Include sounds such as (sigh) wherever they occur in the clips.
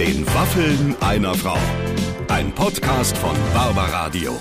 den Waffeln einer Frau. Ein Podcast von Barbaradio.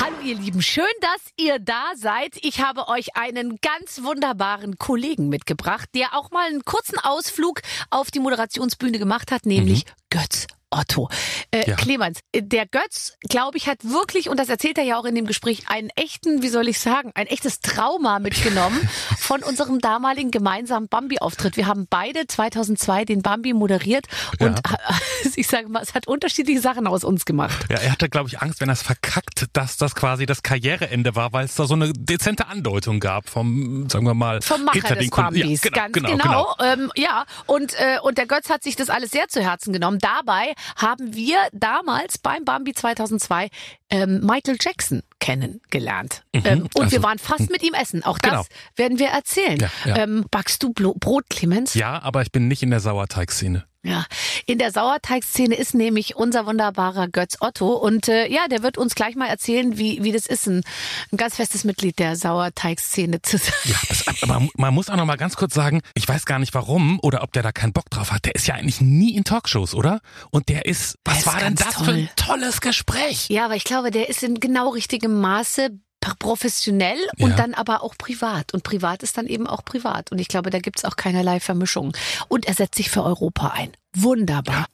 Hallo ihr Lieben, schön, dass ihr da seid. Ich habe euch einen ganz wunderbaren Kollegen mitgebracht, der auch mal einen kurzen Ausflug auf die Moderationsbühne gemacht hat, nämlich Götz Otto. Äh, Ja. Clemens, der Götz, glaube ich, hat wirklich, und das erzählt er ja auch in dem Gespräch, einen echten, wie soll ich sagen, ein echtes Trauma mitgenommen (laughs) von unserem damaligen gemeinsamen Bambi-Auftritt. Wir haben beide 2002 den Bambi moderiert und (laughs) ich sage mal, es hat unterschiedliche Sachen aus uns gemacht. Ja, er hatte, glaube ich, Angst, wenn er es verkackt, dass das quasi das Karriereende war, weil es da so eine dezente Andeutung gab vom, sagen wir mal, Vom Macher hinter des den. Bambis, Ja, ganz genau. Ähm, ja, und, äh, und der Götz hat sich das alles sehr zu Herzen genommen. Dabei haben wir damals beim Bambi 2002 ähm, Michael Jackson kennengelernt. ähm, und also, wir waren fast mit ihm essen. Auch das genau. werden wir erzählen. Ja, ja. Ähm, backst du Blo Brot, Clemens? Ja, aber ich bin nicht in der Sauerteigszene. Ja, in der Sauerteigszene ist nämlich unser wunderbarer Götz Otto und äh, ja, der wird uns gleich mal erzählen, wie, wie das ist, ein, ein ganz festes Mitglied der Sauerteigszene zu sein. Ja, das, aber man muss auch noch mal ganz kurz sagen, ich weiß gar nicht warum oder ob der da keinen Bock drauf hat. Der ist ja eigentlich nie in Talkshows, oder? Und der ist, was ist war denn das für ein toll. tolles Gespräch? Ja, aber ich glaube, der ist in genau richtigem Maße professionell und Ja. dann aber auch privat. Und privat ist dann eben auch privat. Und ich glaube, da gibt's auch keinerlei Vermischung. Und er setzt sich für Europa ein. Wunderbar.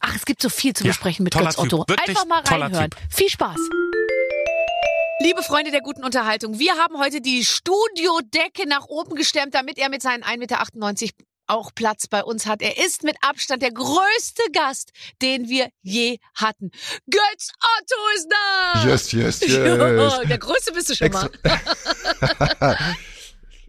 Ach, es gibt so viel zu Ja, besprechen mit toller Götz Otto. Einfach mal reinhören. Typ. Viel Spaß. Liebe Freunde der guten Unterhaltung, wir haben heute die Studiodecke nach oben gestemmt, damit er mit seinen 1,98 Meter auch Platz bei uns hat. Er ist mit Abstand der größte Gast, den wir je hatten. Götz Otto ist da! Yes, yes, yes. (laughs) Ja, der größte bist du schon mal. Extra, (laughs)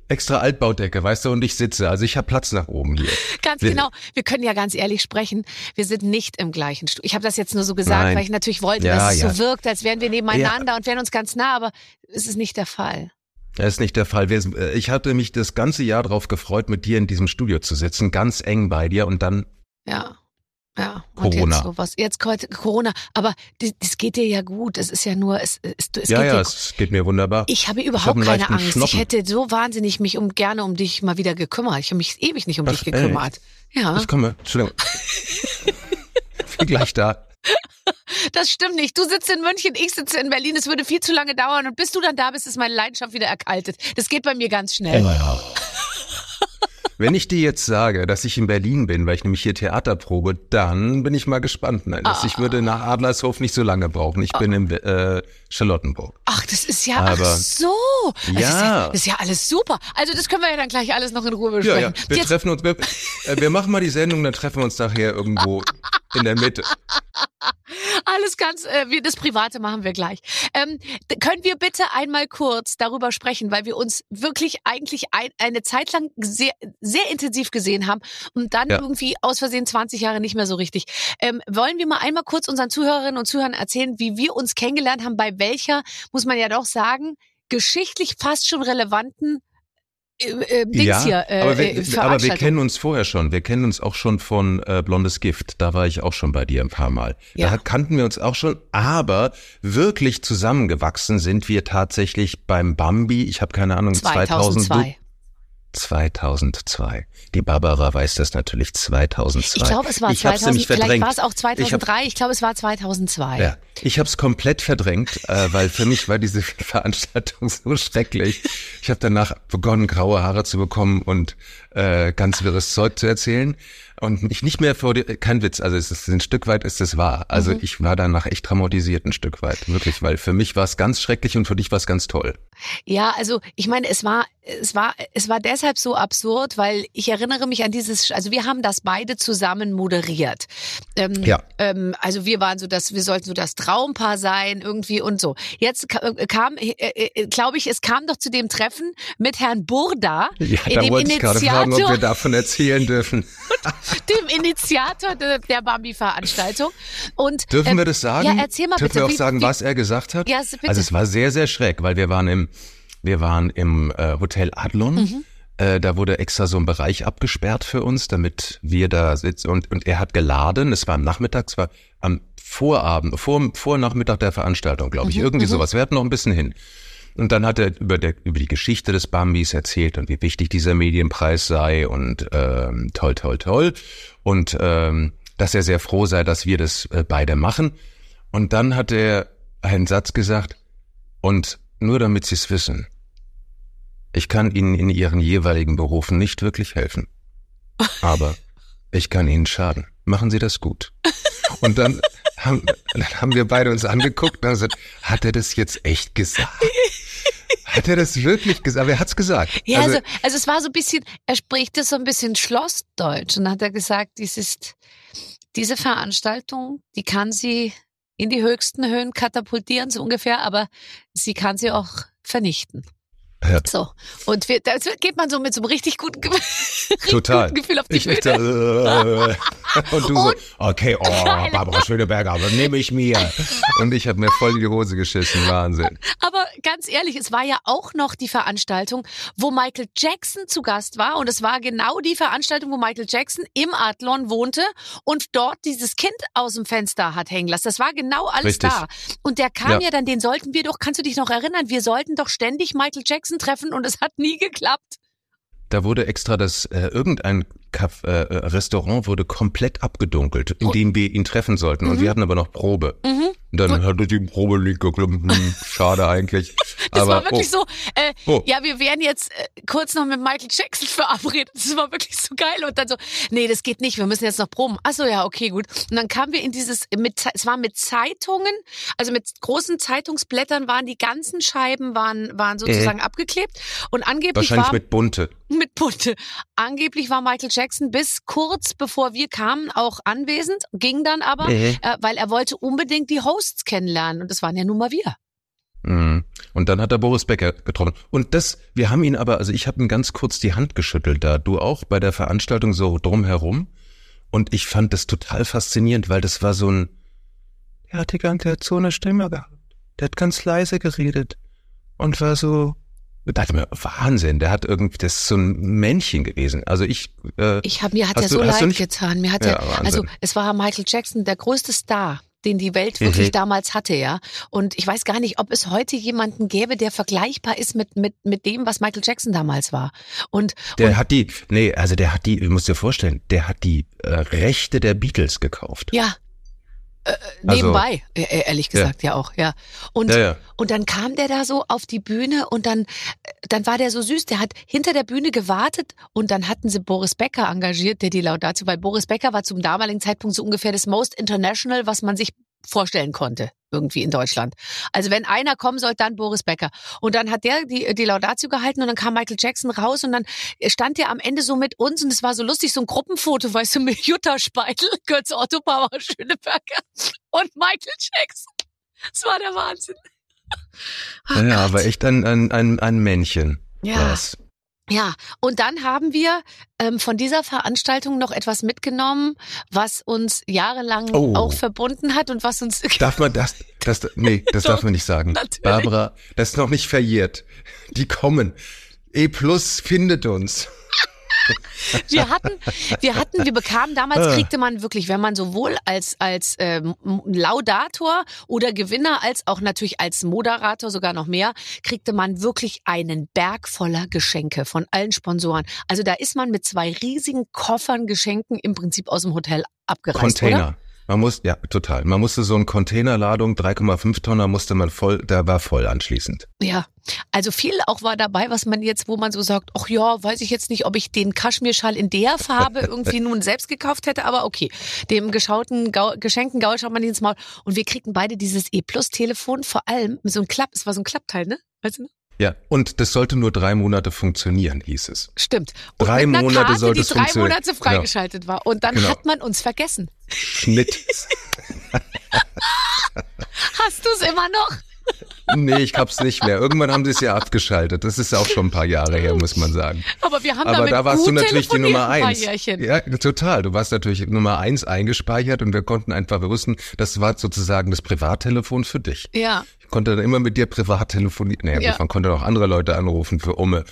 extra Altbaudecke, weißt du, und ich sitze. Also ich habe Platz nach oben hier. Ganz Wir- genau. Wir können ja ganz ehrlich sprechen. Wir sind nicht im gleichen Stuhl. Ich habe das jetzt nur so gesagt, Nein. weil ich natürlich wollte, Ja, dass es ja. so wirkt, als wären wir nebeneinander und wären uns ganz nah, aber es ist nicht der Fall. Das ist nicht der Fall. Äh, Ich hatte mich das ganze Jahr darauf gefreut, mit dir in diesem Studio zu sitzen, ganz eng bei dir und dann Ja. Ja, und Corona. jetzt sowas. Jetzt Corona, aber das, das geht dir ja gut. Es ist ja nur, es, es, es ja, geht ja, dir es geht mir wunderbar. Ich habe hab überhaupt einen keine leichten Angst. Ich Schnoppen. hätte so wahnsinnig mich um gerne um dich mal wieder gekümmert. Ich habe mich ewig nicht um Ach, dich gekümmert. Ja, Ich komme, Entschuldigung. (laughs) Ich bin gleich da. Das stimmt nicht. Du sitzt in München, ich sitze in Berlin. Es würde viel zu lange dauern und bis du dann da bist, ist meine Leidenschaft wieder erkaltet. Das geht bei mir ganz schnell. Wenn ich dir jetzt sage, dass ich in Berlin bin, weil ich nämlich hier Theater probe, dann bin ich mal gespannt. Nein, das, ich würde nach Adlershof nicht so lange brauchen. Ich bin in äh, Charlottenburg. Ach, das ist ja, Aber- ach so. Das Ist ja, Ja. das ist ja alles super. Also das können wir ja dann gleich alles noch in Ruhe Ja, besprechen. ja. Wir Jetzt, treffen uns, wir, äh, wir machen mal die Sendung, dann treffen wir uns nachher irgendwo in der Mitte. Alles ganz, äh, wir, das Private machen wir gleich. Ähm, können wir bitte einmal kurz darüber sprechen, weil wir uns wirklich eigentlich ein, eine Zeit lang sehr, sehr intensiv gesehen haben und dann Ja. irgendwie aus Versehen 20 Jahre nicht mehr so richtig. Ähm, wollen wir mal einmal kurz unseren Zuhörerinnen und Zuhörern erzählen, wie wir uns kennengelernt haben, bei welcher, muss man ja doch sagen, geschichtlich fast schon relevanten äh, äh, Dings ja, hier, äh, aber, äh, wir, aber wir kennen uns vorher schon. Wir kennen uns auch schon von äh, Blondes Gift. Da war ich auch schon bei dir ein paar Mal. Ja. Da kannten wir uns auch schon, aber wirklich zusammengewachsen sind wir tatsächlich beim Bambi. Ich habe keine Ahnung, 2000, 2002. 2002. Die Barbara weiß das natürlich 2002. Ich glaube, es war ich hab's 2000, nämlich vielleicht verdrängt. war es auch Ich hab- 2003, ich, glaube, es war 2002. Ja, ich habe es komplett verdrängt, äh, weil für mich war diese (laughs) Veranstaltung so schrecklich. Ich habe danach begonnen, graue Haare zu bekommen und äh, ganz wirres Zeug zu erzählen und mich nicht mehr vor dir, kein Witz, also es ist ein Stück weit ist es wahr. Also Mhm. ich war danach echt traumatisiert ein Stück weit, wirklich, weil für mich war es ganz schrecklich und für dich war es ganz toll. Ja, also ich meine, es war, es war, es war deshalb so absurd, weil ich erinnere mich an dieses, also wir haben das beide zusammen moderiert. Ähm, Ja. Ähm, also wir waren so das, wir sollten so das Traumpaar sein irgendwie und so. Jetzt äh, kam, äh, äh, glaube ich, es kam doch zu dem Treffen mit Herrn Burda, Ja, äh, da dem wollte ich gerade fragen, ob wir Initiator, davon erzählen dürfen. (laughs) dem Initiator der, der Bambi-Veranstaltung. Und Dürfen ähm, wir das sagen? Ja, erzähl mal Dürfen bitte. wir auch sagen, wie, was er gesagt hat? Ja, bitte. Also es war sehr, sehr schräg, weil wir waren im, wir waren im äh, Hotel Adlon. Mhm. Äh, da wurde extra so ein Bereich abgesperrt für uns, damit wir da sitzen. Und, und er hat geladen. Es war am Nachmittag, es war am Vorabend, vor, vor Nachmittag der Veranstaltung, glaube Mhm, ich. Irgendwie sowas. Wir hatten noch ein bisschen hin. Und dann hat er über, der, über die Geschichte des Bambis erzählt und wie wichtig dieser Medienpreis sei und ähm, toll, toll, toll. Und ähm, dass er sehr froh sei, dass wir das äh, beide machen. Und dann hat er einen Satz gesagt, und nur damit Sie es wissen, ich kann Ihnen in Ihren jeweiligen Berufen nicht wirklich helfen. Aber ich kann Ihnen schaden. Machen Sie das gut. Und dann haben, dann haben wir beide uns angeguckt und haben gesagt, hat er das jetzt echt gesagt? Hat er das wirklich gesagt? Aber er hat's gesagt. Ja, also, also es war so ein bisschen, er spricht das so ein bisschen Schlossdeutsch und hat er gesagt, dies ist, diese Veranstaltung, die kann sie in die höchsten Höhen katapultieren, so ungefähr, aber sie kann sie auch vernichten. Ja. So. Und wir, da geht man so mit so einem richtig guten, Ge Total. guten Gefühl auf die Ich Bühne. äh, und du so, Und- okay, oh, Barbara Schöneberger, aber nehme ich mir. Und ich habe mir voll in die Hose geschissen, Wahnsinn. Aber ganz ehrlich, es war ja auch noch die Veranstaltung, wo Michael Jackson zu Gast war. Und es war genau die Veranstaltung, wo Michael Jackson im Adlon wohnte und dort dieses Kind aus dem Fenster hat hängen lassen. Das war genau alles Richtig. da. Und der kam Ja. ja. dann, den sollten wir doch, kannst du dich noch erinnern, wir sollten doch ständig Michael Jackson treffen und es hat nie geklappt. Da wurde extra das, äh, irgendein Caf äh, äh, Restaurant wurde komplett abgedunkelt, in dem wir ihn treffen sollten. Und wir hatten aber noch Probe. Mhm. Dann hatte die Probe nicht geklappt. Hm, schade eigentlich. (laughs) Das aber, war wirklich oh, so, äh, Oh. ja, wir wären jetzt äh, kurz noch mit Michael Jackson (laughs) verabredet. Das war wirklich so geil. Und dann so, nee, das geht nicht, wir müssen jetzt noch proben. Ach so, ja, okay, gut. Und dann kamen wir in dieses, mit, es war mit Zeitungen, also mit großen Zeitungsblättern waren die ganzen Scheiben, waren, waren sozusagen abgeklebt. Und angeblich Äh. wahrscheinlich war, mit Bunte. (laughs) mit Bunte. Angeblich war Michael Jackson bis kurz bevor wir kamen auch anwesend, ging dann aber, Mhm. äh, weil er wollte unbedingt die Hosts kennenlernen. Und das waren ja nun mal wir. Mhm. Und dann hat er Boris Becker getroffen. Und das, wir haben ihn aber, also ich habe ihm ganz kurz die Hand geschüttelt da, du auch bei der Veranstaltung so drumherum. Und ich fand das total faszinierend, weil das war so ein, der hat die ganze Zeit so eine Stimme gehabt. Der hat ganz leise geredet und war so, dachte ich mir, Wahnsinn, der hat irgendwie, das ist so ein Männchen gewesen. Also ich, äh, Ich hab, mir hat er du- so leid getan. Mir hat Ja, Wahnsinn. also es war Michael Jackson, der größte Star, den die Welt wirklich Mhm. damals hatte, ja. Und ich weiß gar nicht, ob es heute jemanden gäbe, der vergleichbar ist mit mit mit dem, was Michael Jackson damals war. Und der und, hat die, nee, also der hat die, du musst dir vorstellen, der hat die äh, Rechte der Beatles gekauft. ja. Äh, Also- nebenbei, äh, äh, ehrlich gesagt, ja, auch, ja. Und, Ja, ja. und dann kam der da so auf die Bühne und dann, äh, dann war der so süß, der hat hinter der Bühne gewartet und dann hatten sie Boris Becker engagiert, der die Laudatio, weil Boris Becker war zum damaligen Zeitpunkt so ungefähr das Most International, was man sich vorstellen konnte, irgendwie in Deutschland. Also wenn einer kommen soll, dann Boris Becker. Und dann hat der die, die Laudatio gehalten und dann kam Michael Jackson raus und dann stand der am Ende so mit uns und es war so lustig, so ein Gruppenfoto, weißt du, mit Jutta Speitel, (laughs) Götz Otto, Barbara Schöneberger und Michael Jackson. Das war der Wahnsinn. Ach Ja, Gott. aber echt ein, ein, ein, ein Männchen. Ja. war's. Ja, und dann haben wir ähm, von dieser Veranstaltung noch etwas mitgenommen, was uns jahrelang Oh. auch verbunden hat und was uns Darf man das, das, nee, das darf man nicht (laughs) sagen. natürlich. Barbara, das ist noch nicht verjährt. Die kommen. E Plus findet uns. Wir hatten, wir hatten, wir bekamen Ah. damals kriegte man wirklich, wenn man sowohl als als ähm, Laudator oder Gewinner als auch natürlich als Moderator sogar noch mehr, kriegte man wirklich einen Berg voller Geschenke von allen Sponsoren. Also da ist man mit zwei riesigen Koffern Geschenken im Prinzip aus dem Hotel abgereist, Container. oder? Man muss, ja, total. Man musste so eine Containerladung, 3,5 Tonner musste man voll, da war voll anschließend. Ja, also viel auch war dabei, was man jetzt, wo man so sagt, ach ja, weiß ich jetzt nicht, ob ich den Kaschmirschal in der Farbe (laughs) irgendwie nun selbst gekauft hätte, aber okay. Dem geschauten, Gau geschenkten Gaul schaut man nicht ins Maul. Und wir kriegten beide dieses E-Plus-Telefon, vor allem mit so einem Klapp, es war so ein Klappteil, ne? Weißt du noch? Ja, und das sollte nur drei Monate funktionieren, hieß es. Stimmt. Und Drei Monate Karte, sollte die es drei funktionieren. Monate freigeschaltet war. Und dann Genau. hat man uns vergessen. Schnitt. (laughs) Hast du es immer noch? Nee, ich hab's nicht mehr. Irgendwann haben sie es ja abgeschaltet. Das ist auch schon ein paar Jahre her, muss man sagen. Aber wir haben Aber da warst du natürlich die Nummer eins. Ja, total. Du warst natürlich Nummer eins eingespeichert und wir konnten einfach, wir wussten, das war sozusagen das Privattelefon für dich. ja. Ich konnte dann immer mit dir privat telefonieren. Naja, Ja. man konnte auch andere Leute anrufen für Umme.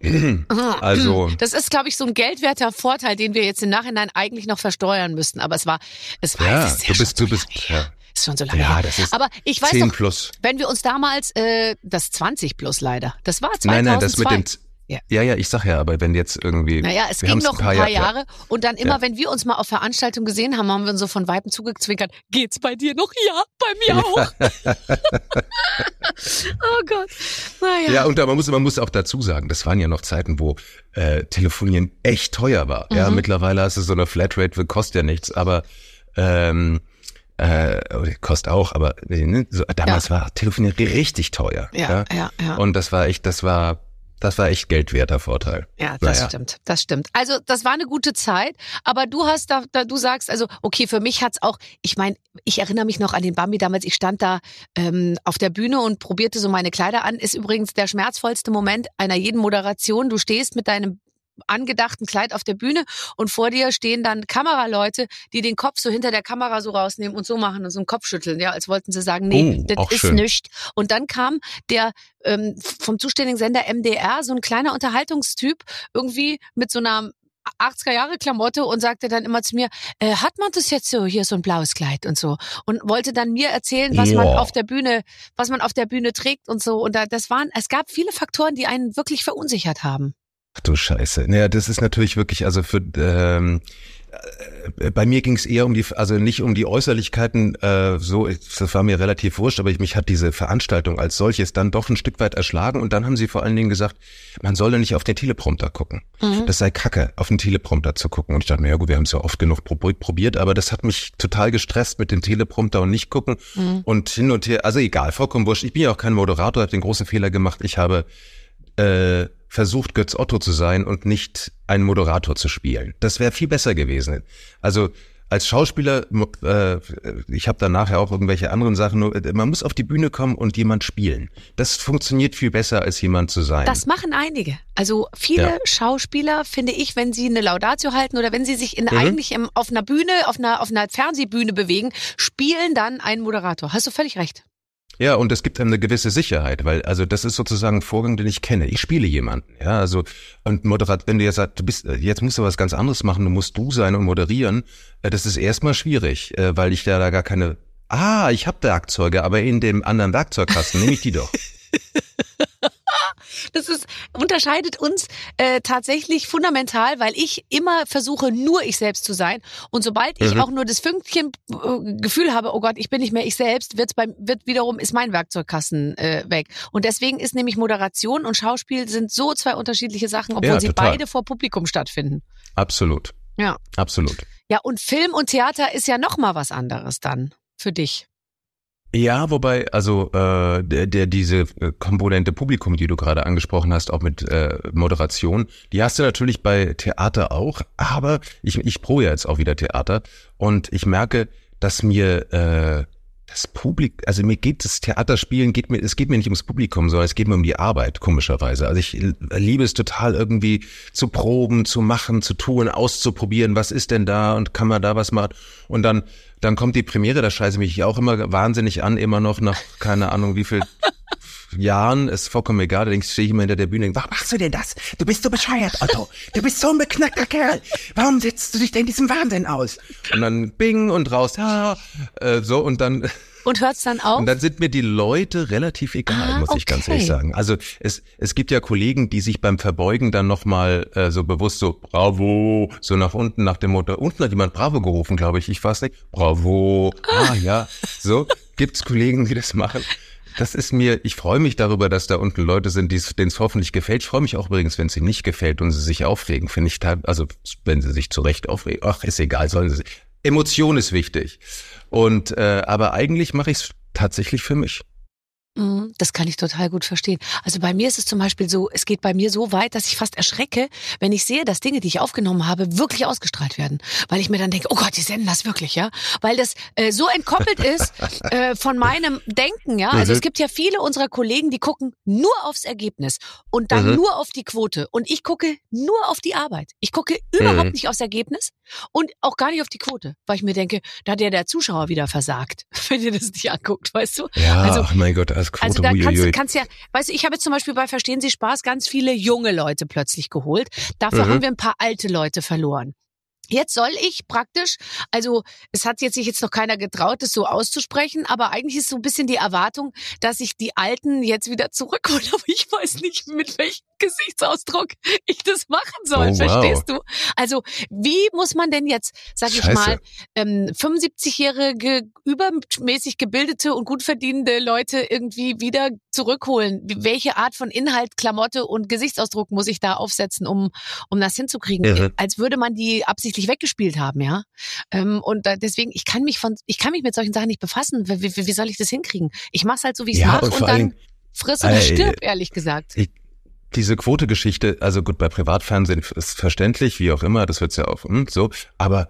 (clears throat) Also, Das ist, glaube ich, so ein geldwerter Vorteil, den wir jetzt im Nachhinein eigentlich noch versteuern müssten. Aber es war, es war, ja, es ist ja du bist, du bist, ja. Ist schon so lange Ja, her. das ist Aber ich weiß 10 doch, plus. wenn wir uns damals, äh, das 20 plus leider, das war 2002. Nein, nein, das mit dem. Ja. Ja. ja, ich sag ja, aber wenn jetzt irgendwie. Naja, es ging noch ein paar, ja. Jahre und dann immer, Ja. wenn wir uns mal auf Veranstaltungen gesehen haben, haben wir uns so von Weiben zugezwinkert. Geht's bei dir noch? Ja, bei mir auch. (laughs) (laughs) oh Gott. Naja. Ja, und man muss, man muss auch dazu sagen, das waren ja noch Zeiten, wo äh, Telefonieren echt teuer war. Ja, Mhm. mittlerweile hast du so eine Flatrate, kostet ja nichts, aber ähm, äh, kostet auch, aber ne, so, damals war Telefonieren richtig teuer. ja, ja, ja. Und das war echt, das war, das war echt geldwerter Vorteil. Ja, das Naja. stimmt, das stimmt. Also das war eine gute Zeit, aber du hast da, da du sagst, also okay, für mich hat's auch, ich meine, ich erinnere mich noch an den Bambi damals, ich stand da ähm, auf der Bühne und probierte so meine Kleider an, ist übrigens der schmerzvollste Moment einer jeden Moderation. Du stehst mit deinem angedachten Kleid auf der Bühne und vor dir stehen dann Kameraleute, die den Kopf so hinter der Kamera so rausnehmen und so machen und so einen Kopf schütteln, ja, als wollten sie sagen, nee, Oh, das ist schön. nicht. Und dann kam der ähm, vom zuständigen Sender MDR, so ein kleiner Unterhaltungstyp, irgendwie mit so einer 80er Jahre Klamotte und sagte dann immer zu mir, äh, hat man das jetzt so hier so ein blaues Kleid und so und wollte dann mir erzählen, was man Ja. auf der Bühne, was man auf der Bühne trägt und so und da, das waren, es gab viele Faktoren, die einen wirklich verunsichert haben. Ach du Scheiße. Naja, das ist natürlich wirklich, also für ähm, äh, bei mir ging es eher um die, also nicht um die Äußerlichkeiten, äh, so, das war mir relativ wurscht, aber ich, mich hat diese Veranstaltung als solches dann doch ein Stück weit erschlagen und dann haben sie vor allen Dingen gesagt, man solle nicht auf den Teleprompter gucken. Mhm. Das sei kacke, auf den Teleprompter zu gucken. Und ich dachte mir, ja gut, wir haben es ja oft genug prob- probiert, aber das hat mich total gestresst mit dem Teleprompter und nicht gucken Mhm. und hin und her, also egal, vollkommen wurscht. Ich bin ja auch kein Moderator, habe den großen Fehler gemacht. Ich habe äh, versucht, Götz Otto zu sein und nicht einen Moderator zu spielen. Das wäre viel besser gewesen. Also als Schauspieler, äh, ich habe dann nachher auch irgendwelche anderen Sachen, nur, äh, man muss auf die Bühne kommen und jemand spielen. Das funktioniert viel besser, als jemand zu sein. Das machen einige. Also viele Ja. Schauspieler, finde ich, wenn sie eine Laudatio halten oder wenn sie sich in Mhm. eigentlich im, auf einer Bühne, auf einer, auf einer Fernsehbühne bewegen, spielen dann einen Moderator. Hast du völlig recht. Ja, und es gibt einem eine gewisse Sicherheit, weil also das ist sozusagen ein Vorgang, den ich kenne. Ich spiele jemanden, ja, also und moderat, wenn du jetzt sagst, du bist äh, jetzt musst du was ganz anderes machen, du musst du sein und moderieren, äh, das ist erstmal schwierig, äh, weil ich da, da gar keine Ah, ich habe Werkzeuge, aber in dem anderen Werkzeugkasten nehme ich die doch. (laughs) Das ist, unterscheidet uns äh, tatsächlich fundamental, weil ich immer versuche, nur ich selbst zu sein. Und sobald ich Mhm. auch nur das Fünkchen äh, Gefühl habe, oh Gott, ich bin nicht mehr ich selbst, wird's beim, wird wiederum ist mein Werkzeugkasten äh, weg. Und deswegen ist nämlich Moderation und Schauspiel sind so zwei unterschiedliche Sachen, obwohl Ja, sie beide vor Publikum stattfinden. Absolut. Ja. Absolut. Ja, und Film und Theater ist ja noch mal was anderes dann für dich. Ja, wobei, also äh, der, der diese äh, Komponente Publikum, die du gerade angesprochen hast, auch mit äh, Moderation, die hast du natürlich bei Theater auch, aber ich, ich probe ja jetzt auch wieder Theater. Und ich merke, dass mir äh, das Publikum, also mir geht das Theaterspielen, geht mir, es geht mir nicht ums Publikum, sondern es geht mir um die Arbeit, komischerweise. Also ich liebe es total irgendwie zu proben, zu machen, zu tun, auszuprobieren, was ist denn da und kann man da was machen und dann dann kommt die Premiere, da scheiße mich auch immer wahnsinnig an, immer noch nach keine Ahnung wie viel Jahren, ist vollkommen egal, da stehe ich immer hinter der Bühne und denke, warum machst du denn das? Du bist so bescheuert, Otto. Du bist so ein beknackter Kerl. Warum setzt du dich denn diesem Wahnsinn aus? Und dann bing und raus, ja, äh, so und dann Und hört's dann auf? und dann sind mir die Leute relativ egal, Ah, muss ich ganz okay. ehrlich sagen. Also es, es gibt ja Kollegen, die sich beim Verbeugen dann nochmal äh, so bewusst so Bravo, so nach unten nach dem Motto, unten hat jemand Bravo gerufen, glaube ich, ich weiß nicht, Bravo, ah ja, so gibt's Kollegen, die das machen. Das ist mir, ich freue mich darüber, dass da unten Leute sind, denen es hoffentlich gefällt. Ich freue mich auch übrigens, wenn es ihnen nicht gefällt und sie sich aufregen, finde ich, also wenn sie sich zu Recht aufregen, ach, ist egal, sollen sie sich. Emotion ist wichtig. Und äh, aber eigentlich mache ich es tatsächlich für mich. Mhm, Das kann ich total gut verstehen. Also bei mir ist es zum Beispiel so, es geht bei mir so weit, dass ich fast erschrecke, wenn ich sehe, dass Dinge, die ich aufgenommen habe, wirklich ausgestrahlt werden. Weil ich mir dann denke, oh Gott, die senden das wirklich, ja? Weil das äh, so entkoppelt ist (laughs) äh, von meinem Denken, ja? Also Mhm. es gibt ja viele unserer Kollegen, die gucken nur aufs Ergebnis und dann Mhm. nur auf die Quote. Und ich gucke nur auf die Arbeit. Ich gucke überhaupt Mhm. nicht aufs Ergebnis und auch gar nicht auf die Quote, weil ich mir denke, da hat ja der Zuschauer wieder versagt, (laughs) wenn ihr das nicht anguckt, weißt du? Ja, Also- ach mein Gott, als Quote, Also da kannst, du kannst ja, weißt du, ich habe jetzt zum Beispiel bei Verstehen Sie Spaß ganz viele junge Leute plötzlich geholt. Dafür Mhm. haben wir ein paar alte Leute verloren. Jetzt soll ich praktisch, also es hat jetzt sich jetzt noch keiner getraut, das so auszusprechen, aber eigentlich ist so ein bisschen die Erwartung, dass ich die Alten jetzt wieder zurückhole. (laughs) Aber ich weiß nicht, mit welchem Gesichtsausdruck ich das machen soll. Oh, wow. Verstehst du? Also wie muss man denn jetzt, sag ich Scheiße. mal, ähm, 75-jährige, übermäßig gebildete und gut verdienende Leute irgendwie wieder zurückholen? Welche Art von Inhalt, Klamotte und Gesichtsausdruck muss ich da aufsetzen, um, um das hinzukriegen? Irre. Als würde man die absichtlich weggespielt haben, ja? Ähm, und da, deswegen, ich kann mich von, ich kann mich mit solchen Sachen nicht befassen. Wie, wie, wie soll ich das hinkriegen? Ich mach's halt so, wie ich es Ja, mache und und, dann friss oder stirb, ehrlich gesagt. Ich, diese Quote-Geschichte, also gut, bei Privatfernsehen ist verständlich, wie auch immer, das wird's ja auch hm, so. Aber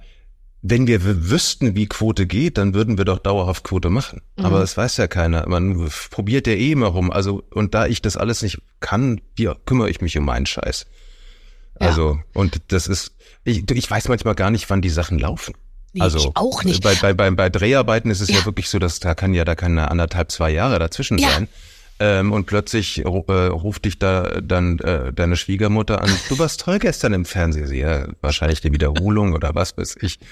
wenn wir wüssten, wie Quote geht, dann würden wir doch dauerhaft Quote machen. Mhm. Aber das weiß ja keiner. Man probiert ja eh immer rum. Also, und da ich das alles nicht kann, wie, kümmere ich mich um meinen Scheiß. Ja. Also, und das ist, ich, ich weiß manchmal gar nicht, wann die Sachen laufen. Nee, also auch nicht. Bei, bei, bei, bei Dreharbeiten ist es ja. Ja. wirklich so, dass da kann ja da keine anderthalb, zwei Jahre dazwischen Ja. sein. Ähm, und plötzlich äh, ruft dich da dann äh, deine Schwiegermutter an. Du warst toll gestern im Fernsehen. Ja, wahrscheinlich die Wiederholung oder was weiß ich. (laughs)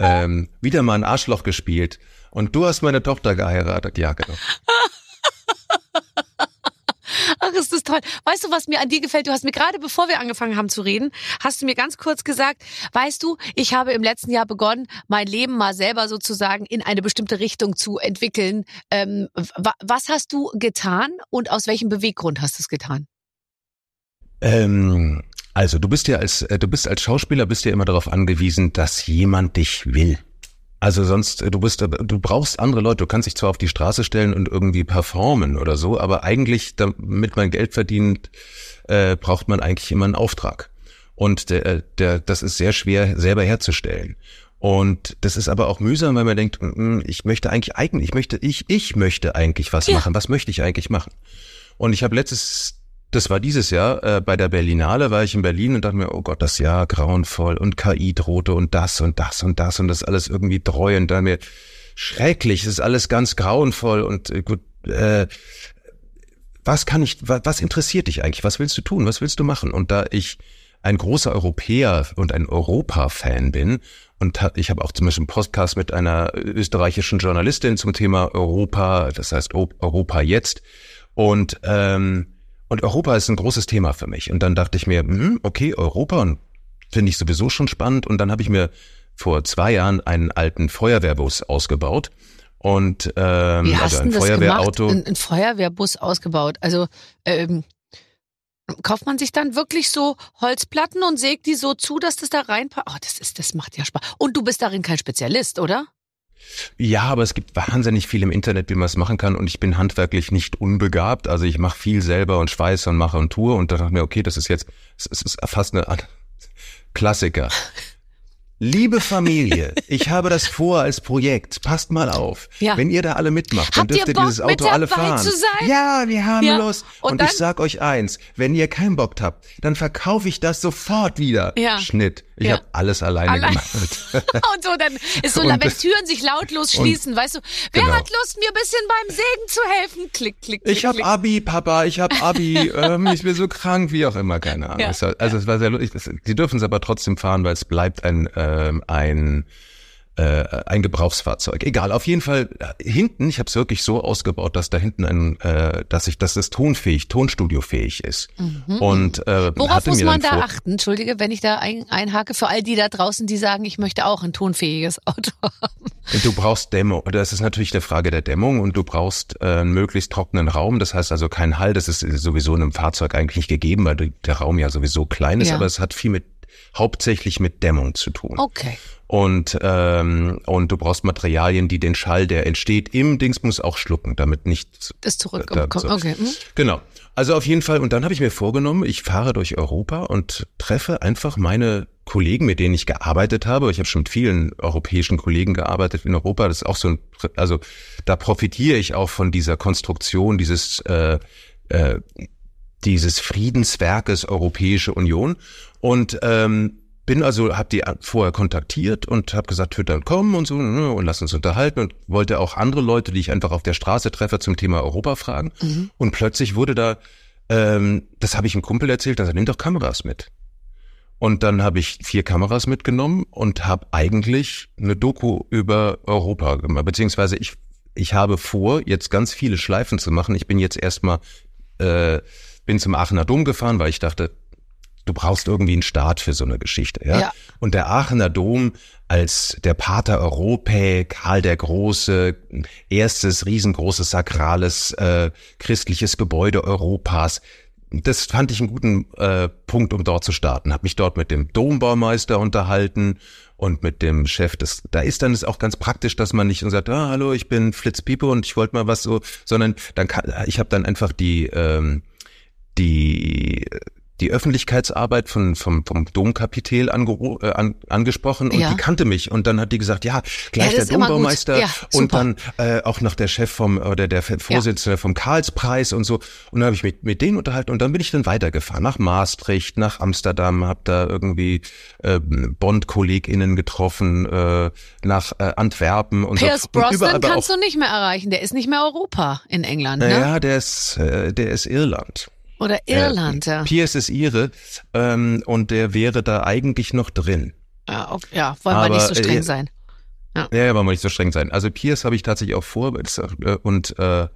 Ähm, wieder mal ein Arschloch gespielt. Und du hast meine Tochter geheiratet. Ja, genau. (laughs) Ach, ist das toll. Weißt du, was mir an dir gefällt? Du hast mir gerade, bevor wir angefangen haben zu reden, hast du mir ganz kurz gesagt, weißt du, ich habe im letzten Jahr begonnen, mein Leben mal selber sozusagen in eine bestimmte Richtung zu entwickeln. Ähm, wa was hast du getan und aus welchem Beweggrund hast du es getan? Ähm, also du bist ja als äh, du bist als Schauspieler bist ja immer darauf angewiesen, dass jemand dich will. Also sonst äh, du bist äh, du brauchst andere Leute. Du kannst dich zwar auf die Straße stellen und irgendwie performen oder so, aber eigentlich damit man Geld verdient, äh, braucht man eigentlich immer einen Auftrag. Und der, äh, der das ist sehr schwer selber herzustellen. Und das ist aber auch mühsam, weil man denkt, ich möchte eigentlich eigentlich, ich möchte ich ich möchte eigentlich was Ja. machen. Was möchte ich eigentlich machen? Und ich habe letztes, das war dieses Jahr, äh, bei der Berlinale war ich in Berlin und dachte mir, oh Gott, das Jahr grauenvoll und KI drohte und das und das und das und das alles irgendwie dreu und dann mir schrecklich, es ist alles ganz grauenvoll und äh, gut, äh, was kann ich, was, was interessiert dich eigentlich? Was willst du tun? Was willst du machen? Und da ich ein großer Europäer und ein Europa-Fan bin und ich habe auch zum Beispiel einen Podcast mit einer österreichischen Journalistin zum Thema Europa, das heißt Europa jetzt und ähm, und Europa ist ein großes Thema für mich. Und dann dachte ich mir, hm, okay, Europa und finde ich sowieso schon spannend. Und dann habe ich mir vor zwei Jahren einen alten Feuerwehrbus ausgebaut und ähm, Wie hast also ein das Feuerwehrauto. Ein, ein Feuerwehrbus ausgebaut. Also ähm, kauft man sich dann wirklich so Holzplatten und sägt die so zu, dass das da reinpasst? Oh, das ist, das macht ja Spaß. Und du bist darin kein Spezialist, oder? Ja, aber es gibt wahnsinnig viel im Internet, wie man es machen kann. Und ich bin handwerklich nicht unbegabt. Also ich mache viel selber und schweiße und mache und tue. Und da dachte ich mir, okay, das ist jetzt, es ist fast eine Art Klassiker. (laughs) Liebe Familie, ich habe das vor als Projekt. Passt mal auf. Ja. Wenn ihr da alle mitmacht, dann Habt ihr dürft ihr Bock, dieses mit Auto alle fahren. zu sein? Ja, wir haben Ja. Lust. Und Und, ich sag euch eins, wenn ihr keinen Bock habt, dann verkaufe ich das sofort wieder. Ja. Schnitt. Ich Ja. habe alles alleine Allein- gemacht. (laughs) Und so, dann ist so, (laughs) Und wenn Türen sich lautlos schließen, weißt du, wer Genau. hat Lust, mir ein bisschen beim Sägen zu helfen? Klick, klick, klick. Ich hab klick. Abi, Papa, ich hab Abi, (laughs) ähm, ich bin so krank, wie auch immer, keine Ahnung. Ja. War- Also es war sehr lustig. Sie dürfen es aber trotzdem fahren, weil es bleibt ein ähm, ein äh, ein Gebrauchsfahrzeug. Egal, auf jeden Fall äh, hinten, ich habe es wirklich so ausgebaut, dass da hinten ein, äh, dass ich, dass es tonfähig, tonstudiofähig ist. Und äh, Mhm. Worauf muss man da achten? Entschuldige, wenn ich da ein, einhake, für all die da draußen, die sagen, ich möchte auch ein tonfähiges (laughs) Auto haben. Du brauchst Dämmung. Das ist natürlich eine Frage der Dämmung und du brauchst äh, einen möglichst trockenen Raum. Das heißt also kein Hall. Das ist sowieso in einem Fahrzeug eigentlich nicht gegeben, weil der Raum ja sowieso klein ist. Ja. Aber es hat viel mit hauptsächlich mit Dämmung zu tun. Okay. Und ähm, und du brauchst Materialien, die den Schall, der entsteht, im Dings muss auch schlucken, damit nicht Das zurück. da- kommt. so. Okay. Hm? Genau. Also auf jeden Fall. Und dann habe ich mir vorgenommen, ich fahre durch Europa und treffe einfach meine Kollegen, mit denen ich gearbeitet habe. Ich habe schon mit vielen europäischen Kollegen gearbeitet in Europa. Das ist auch so ein, also da profitiere ich auch von dieser Konstruktion dieses äh, äh, dieses Friedenswerkes Europäische Union und ähm, bin also, habe die vorher kontaktiert und habe gesagt, wird dann kommen und so ne, und lass uns unterhalten und wollte auch andere Leute, die ich einfach auf der Straße treffe, zum Thema Europa fragen. Und plötzlich wurde da, ähm, das habe ich einem Kumpel erzählt, dass er nimmt doch Kameras mit. Und dann habe ich vier Kameras mitgenommen und habe eigentlich eine Doku über Europa gemacht. Beziehungsweise ich, ich habe vor, jetzt ganz viele Schleifen zu machen. Ich bin jetzt erstmal, äh, bin zum Aachener Dom gefahren, weil ich dachte, du brauchst irgendwie einen Start für so eine Geschichte. Ja? Ja. Und der Aachener Dom als der Pater Europae, Karl der Große, erstes riesengroßes sakrales äh, christliches Gebäude Europas. Das fand ich einen guten äh, Punkt, um dort zu starten. Hab mich dort mit dem Dombaumeister unterhalten und mit dem Chef des. Da ist dann es auch ganz praktisch, dass man nicht sagt, ah, hallo, ich bin Flitz Piepe und ich wollte mal was so, sondern dann kann, ich habe dann einfach die ähm, die die Öffentlichkeitsarbeit von, vom, vom Domkapitel ange, äh, an, angesprochen und Ja. die kannte mich und dann hat die gesagt, ja, Ja, gleich das der. Dombaumeister Ja, und dann äh, auch noch der Chef vom oder der Vorsitzende vom Karlspreis und so und dann habe ich mich mit denen unterhalten und dann bin ich dann weitergefahren nach Maastricht, nach Amsterdam, habe da irgendwie äh, Bond-KollegInnen getroffen, äh, nach äh, Antwerpen und Pierce so. Überall Brosnan kannst auch, du nicht mehr erreichen. Der ist nicht mehr Europa in England, ne? Ja, der ist äh, der ist Irland. Oder Irland, Äh, ja. Pierce ist ihre ähm, und der wäre da eigentlich noch drin. Ja, okay. ja, wollen wir Aber, nicht so streng äh, sein. Ja, ja, wollen wir nicht so streng sein. Also Pierce habe ich tatsächlich auch vor äh, und äh,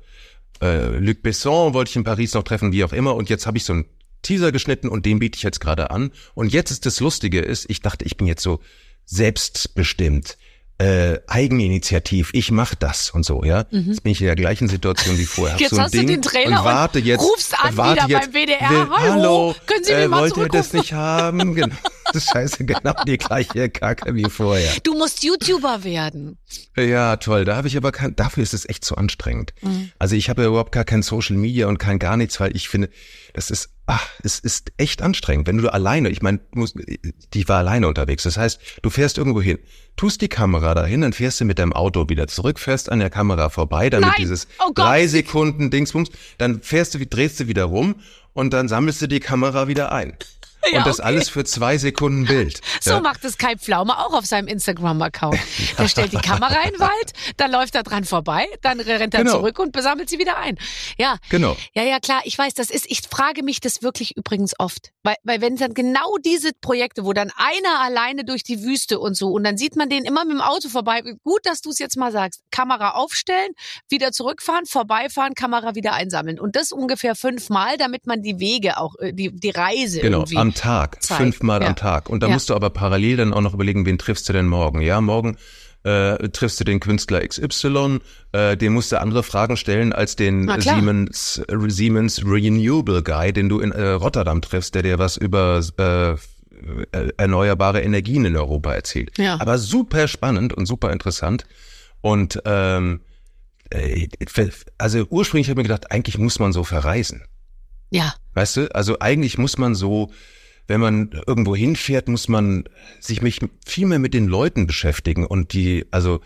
äh, Luc Besson wollte ich in Paris noch treffen, wie auch immer. Und jetzt habe ich so einen Teaser geschnitten und den biete ich jetzt gerade an. Und jetzt ist das Lustige ist, ich dachte, ich bin jetzt so selbstbestimmt, äh, eigeninitiativ, ich mach das und so, ja. Jetzt bin ich in der gleichen Situation wie vorher. Mhm. Jetzt so hast du Ding den Trailer und warte jetzt, rufst an warte wieder jetzt, beim WDR. will- Hallo, können Sie mir äh, mal wollt ihr das nicht haben? (laughs) Genau. Das ist scheiße, genau die gleiche Kacke wie vorher. Du musst YouTuber werden. Ja, toll. Da habe ich aber kein, dafür ist es echt zu anstrengend. Mhm. Also ich habe ja überhaupt gar kein Social Media und kein gar nichts, weil ich finde, das ist, ach, es ist echt anstrengend. Wenn du alleine, ich meine, die war alleine unterwegs. Das heißt, du fährst irgendwo hin, tust die Kamera dahin, dann fährst du mit deinem Auto wieder zurück, fährst an der Kamera vorbei, damit Nein! dieses Oh drei Sekunden Dingsbums, dann fährst du, drehst du wieder rum und dann sammelst du die Kamera wieder ein. Ja, und das okay. alles für zwei Sekunden Bild. (laughs) So Ja. macht es Kai Pflaume auch auf seinem Instagram-Account. (laughs) Der stellt die Kamera in den Wald, dann läuft er dran vorbei, dann rennt er Genau. zurück und besammelt sie wieder ein. Ja. Genau. Ja, ja, klar, ich weiß, das ist, ich frage mich das wirklich übrigens oft. Weil, weil wenn dann genau diese Projekte, wo dann einer alleine durch die Wüste und so, und dann sieht man den immer mit dem Auto vorbei, gut, dass du es jetzt mal sagst, Kamera aufstellen, wieder zurückfahren, vorbeifahren, Kamera wieder einsammeln. Und das ungefähr fünfmal, damit man die Wege auch, äh, die, die Reise Genau, irgendwie. Am Tag, zeigt. fünfmal Ja. am Tag. Und da Ja. musst du aber parallel dann auch noch überlegen, wen triffst du denn morgen? Ja, morgen äh, triffst du den Künstler XY, äh, den musst du andere Fragen stellen als den. Siemens, äh, Siemens Renewable Guy, den du in äh, Rotterdam triffst, der dir was über äh, äh, erneuerbare Energien in Europa erzählt. Ja. Aber super spannend und super interessant. Und ähm, äh, also ursprünglich habe ich mir gedacht, eigentlich muss man so verreisen. Ja. Weißt du, also eigentlich muss man so, wenn man irgendwo hinfährt, muss man sich mich viel mehr mit den Leuten beschäftigen und die, also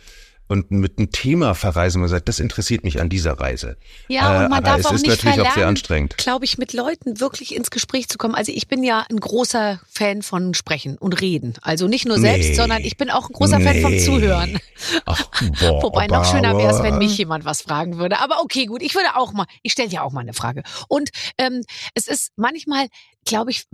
und mit einem Thema verreisen. Man sagt, das interessiert mich an dieser Reise. Ja, Äh, und man aber darf es auch ist nicht natürlich verlernen, auch sehr anstrengend. glaube ich, mit Leuten wirklich ins Gespräch zu kommen. Also ich bin ja ein großer Fan von Sprechen und Reden. Also nicht nur selbst, Nee. sondern ich bin auch ein großer Fan vom Nee. Zuhören. Ach, (laughs) boah, Wobei noch schöner wäre es, wenn mich jemand was fragen würde. Aber okay, gut, ich würde auch mal, ich stelle dir auch mal eine Frage. Und ähm, es ist manchmal, glaube ich,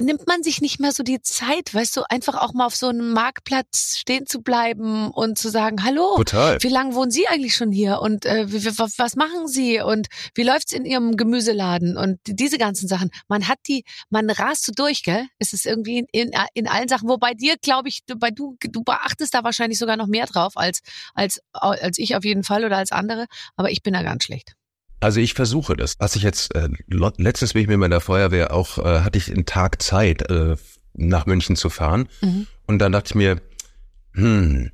nimmt man sich nicht mehr so die Zeit, weißt du, einfach auch mal auf so einem Marktplatz stehen zu bleiben und zu sagen, hallo, Total. wie lange wohnen Sie eigentlich schon hier und äh, wie, was machen Sie und wie läuft's in Ihrem Gemüseladen und diese ganzen Sachen. Man hat die, man rast so durch, gell? Es ist irgendwie in, in, in allen Sachen. Wobei dir, glaube ich, du, bei du, du beachtest da wahrscheinlich sogar noch mehr drauf als als als ich auf jeden Fall oder als andere. Aber ich bin da ganz schlecht. Also ich versuche das. Was ich jetzt, äh, letztens bin ich mit meiner Feuerwehr auch, äh, hatte ich einen Tag Zeit, äh, nach München zu fahren. Mhm. Und dann dachte ich mir, hm,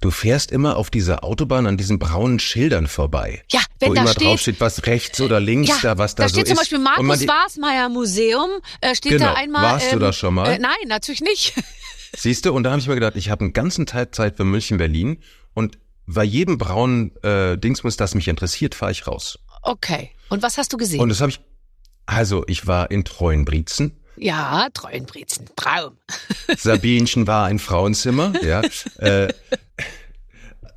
du fährst immer auf dieser Autobahn an diesen braunen Schildern vorbei. Ja, wenn wo da immer steht, drauf steht, was rechts oder links ja, da, was da, da so steht zum ist. Beispiel Markus Wasmeier Museum, äh, steht Genau. da einmal. Warst du da schon mal? Äh, nein, natürlich nicht. (laughs) Siehst du, und da habe ich mir gedacht, ich habe einen ganzen Teil Zeit für München, Berlin und bei jedem braunen äh, Dingsmus, das mich interessiert, fahre ich raus. Okay. Und was hast du gesehen? Und das habe ich, also ich war in Treuenbrietzen, ja, Treuenbrezen, Traum. (laughs) Sabinchen war ein Frauenzimmer, ja. (laughs) Äh,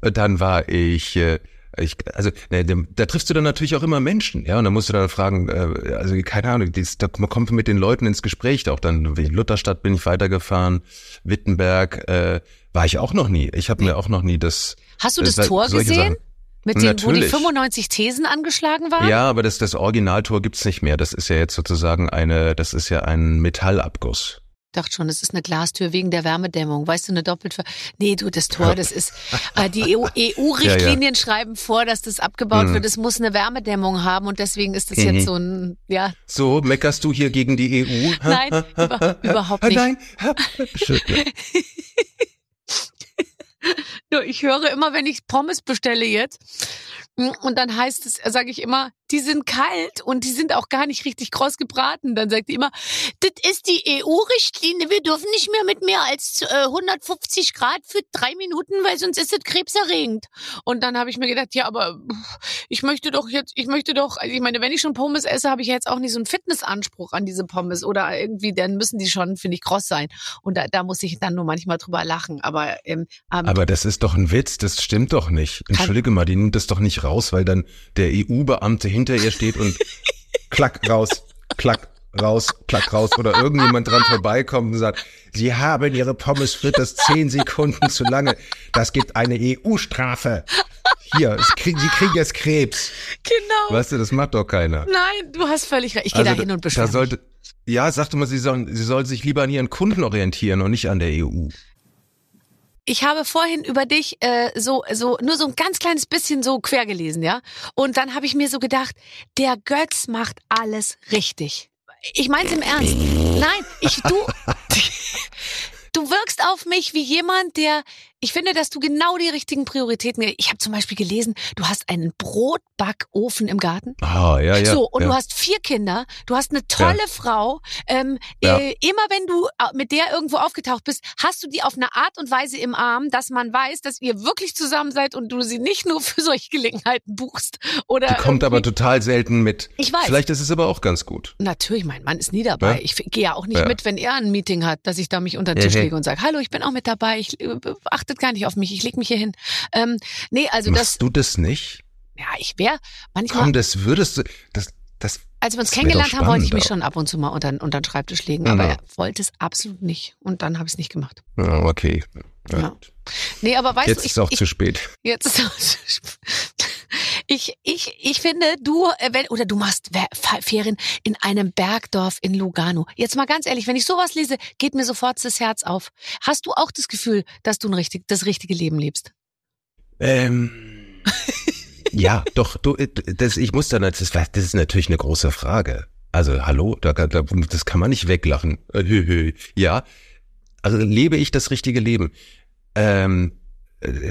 dann war ich, äh, Ich, also ne, da triffst du dann natürlich auch immer Menschen, ja, und dann musst du dann fragen, äh, also keine Ahnung, dies, da man kommt mit den Leuten ins Gespräch, auch dann in Lutherstadt bin ich weitergefahren, Wittenberg äh, war ich auch noch nie. Ich habe mir auch noch nie das. Hast du das äh, Tor solche gesehen? Sachen- Mit dem, wo die Natürlich. 95 Thesen angeschlagen waren? Ja, aber das, das Originaltor gibt's nicht mehr. Das ist ja jetzt sozusagen eine, das ist ja ein Metallabguss. Ich dachte schon, das ist eine Glastür wegen der Wärmedämmung. Weißt du, eine doppelt Nee, du, das Tor, das ist. (laughs) Äh, die EU EU-Richtlinien schreiben vor, dass das abgebaut Mhm. wird. Es muss eine Wärmedämmung haben und deswegen ist das Mhm. jetzt so ein, ja. So, meckerst du hier gegen die EU? Nein, über- ha, überhaupt ha, nicht. Nein. Schön. (laughs) (laughs) Ich höre immer, wenn ich Pommes bestelle jetzt, und dann heißt es, sage ich immer, die sind kalt und die sind auch gar nicht richtig kross gebraten. Dann sagt die immer, das ist die EU-Richtlinie, wir dürfen nicht mehr mit mehr als äh, 150 Grad für drei Minuten, weil sonst ist es krebserregend. Und dann habe ich mir gedacht, ja, aber ich möchte doch jetzt, ich möchte doch, also ich meine, wenn ich schon Pommes esse, habe ich jetzt auch nicht so einen Fitnessanspruch an diese Pommes oder irgendwie, dann müssen die schon, finde ich, kross sein. Und da, da muss ich dann nur manchmal drüber lachen. Aber ähm, Aber das ist doch ein Witz, das stimmt doch nicht. Entschuldige mal, die nimmt das doch nicht raus, weil dann der EU-Beamte hinter ihr steht und klack raus, klack raus, klack raus oder irgendjemand dran vorbeikommt und sagt, Sie haben Ihre Pommes frites zehn Sekunden zu lange. Das gibt eine EU-Strafe. Hier, krieg, Sie kriegen jetzt Krebs. genau. Weißt du, das macht doch keiner. Nein, du hast völlig recht. Ich gehe da hin und beschwere Also da sollte, ja, sagte mal, sie sollen, sie soll sich lieber an ihren Kunden orientieren und nicht an der EU. Ich habe vorhin über dich äh, so so nur so ein ganz kleines bisschen so quer gelesen, ja. Und dann habe ich mir so gedacht, der Götz macht alles richtig. Ich mein's im Ernst. Nein, ich du (laughs) du wirkst auf mich wie jemand, der ich finde, dass du genau die richtigen Prioritäten. Ich habe zum Beispiel gelesen, du hast einen Brotbackofen im Garten. Ah, ja, ja. so, und ja. du hast vier Kinder, du hast eine tolle Frau. Ähm, Ja. äh, immer wenn du mit der irgendwo aufgetaucht bist, hast du die auf eine Art und Weise im Arm, dass man weiß, dass ihr wirklich zusammen seid und du sie nicht nur für solche Gelegenheiten buchst. Oder Die kommt aber total selten mit. Ich weiß. Vielleicht ist es aber auch ganz gut. Natürlich, mein Mann ist nie dabei. Ja? Ich gehe ja auch nicht Ja. mit, wenn er ein Meeting hat, dass ich da mich unter den Tisch lege und sage, hallo, ich bin auch mit dabei, ich äh, achtet gar nicht auf mich, ich leg mich hier hin. Ähm, nee, also das, Machst du das nicht? ja, ich wäre manchmal, Komm, das würdest du, das, das, als wir uns kennengelernt haben, wollte ich mich schon ab und zu mal unter, unter den Schreibtisch legen, aber er wollte es absolut nicht. Und dann habe ich es nicht gemacht. ja, okay. Ja. Ja. Nee, aber weißt Jetzt du, ich, ist es auch ich, zu spät. Jetzt ist auch zu spät. (laughs) Ich, ich, ich finde, du, äh, wenn, oder du machst Ferien in einem Bergdorf in Lugano. Jetzt mal ganz ehrlich, wenn ich sowas lese, geht mir sofort das Herz auf. Hast du auch das Gefühl, dass du ein richtig, das richtige Leben lebst? Ähm, (laughs) ja, doch, du, äh, das, ich muss dann, das, ist- das ist natürlich eine große Frage. Also, hallo, da, da, das kann man nicht weglachen. Äh. Ja, also lebe ich das richtige Leben? Ähm, äh,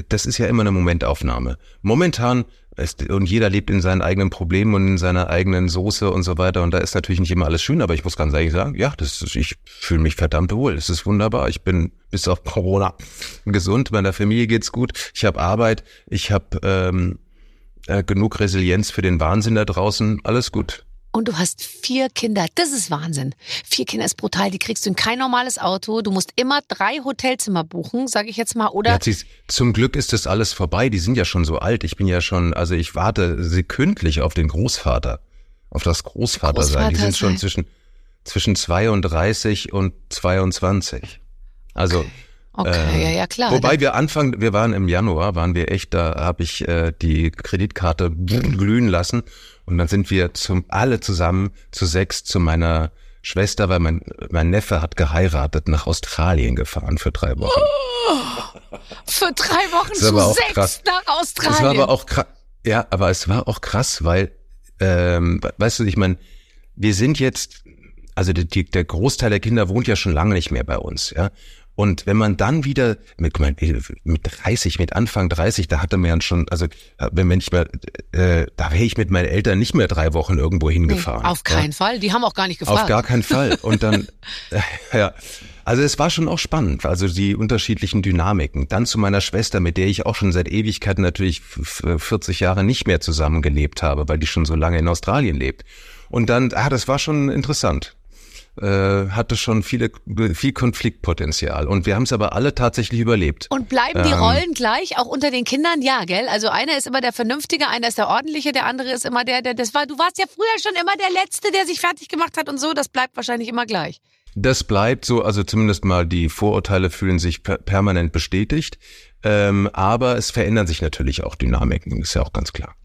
das ist ja immer eine Momentaufnahme. Momentan ist, und jeder lebt in seinen eigenen Problemen und in seiner eigenen Soße und so weiter. Und da ist natürlich nicht immer alles schön, aber ich muss ganz ehrlich sagen, ja, das ist, ich fühle mich verdammt wohl. Es ist wunderbar. Ich bin bis auf Corona gesund. Meiner Familie geht's gut. Ich habe Arbeit. Ich habe ähm, äh, genug Resilienz für den Wahnsinn da draußen. Alles gut. Und du hast vier Kinder. Das ist Wahnsinn. Vier Kinder ist brutal. Die kriegst du in kein normales Auto. Du musst immer drei Hotelzimmer buchen, sage ich jetzt mal. Oder Ja, zum Glück ist das alles vorbei. Die sind ja schon so alt. Ich bin ja schon, also ich warte sekündlich auf den Großvater, auf das Großvatersein. Die sind schon zwischen zwischen 32 und 22. Also okay, ähm, ja, ja klar. Wobei wir Anfang, wir waren im Januar, waren wir echt, da habe ich äh, die Kreditkarte glühen lassen und dann sind wir zum alle zusammen zu sechs zu meiner Schwester, weil mein mein Neffe hat geheiratet, nach Australien gefahren für drei Wochen. Für drei Wochen zu sechs krass. nach Australien. Es war aber auch krass. Ja, aber es war auch krass, weil, ähm, weißt du, ich meine, wir sind jetzt, also die, der Großteil der Kinder wohnt ja schon lange nicht mehr bei uns, ja. Und wenn man dann wieder mit, mal, mit 30, mit Anfang 30, da hatte man ja schon, also wenn man nicht mehr, äh, da wäre ich mit meinen Eltern nicht mehr drei Wochen irgendwo hingefahren. Nee, auf ja. keinen Fall. Die haben auch gar nicht gefragt. Auf gar keinen Fall. Und dann, (laughs) äh, ja, also es war schon auch spannend, also die unterschiedlichen Dynamiken. Dann zu meiner Schwester, mit der ich auch schon seit Ewigkeiten natürlich f- f- 40 Jahre nicht mehr zusammengelebt habe, weil die schon so lange in Australien lebt. Und dann, ah, das war schon interessant. Äh, hatte schon viele, viel Konfliktpotenzial. Und wir haben es aber alle tatsächlich überlebt. Und bleiben die Ähm. Rollen gleich, auch unter den Kindern? Ja, gell? Also einer ist immer der Vernünftige, einer ist der Ordentliche, der andere ist immer der, der, das war, du warst ja früher schon immer der Letzte, der sich fertig gemacht hat und so, das bleibt wahrscheinlich immer gleich. Das bleibt so, also zumindest mal die Vorurteile fühlen sich per permanent bestätigt. Ähm, aber es verändern sich natürlich auch Dynamiken, ist ja auch ganz klar.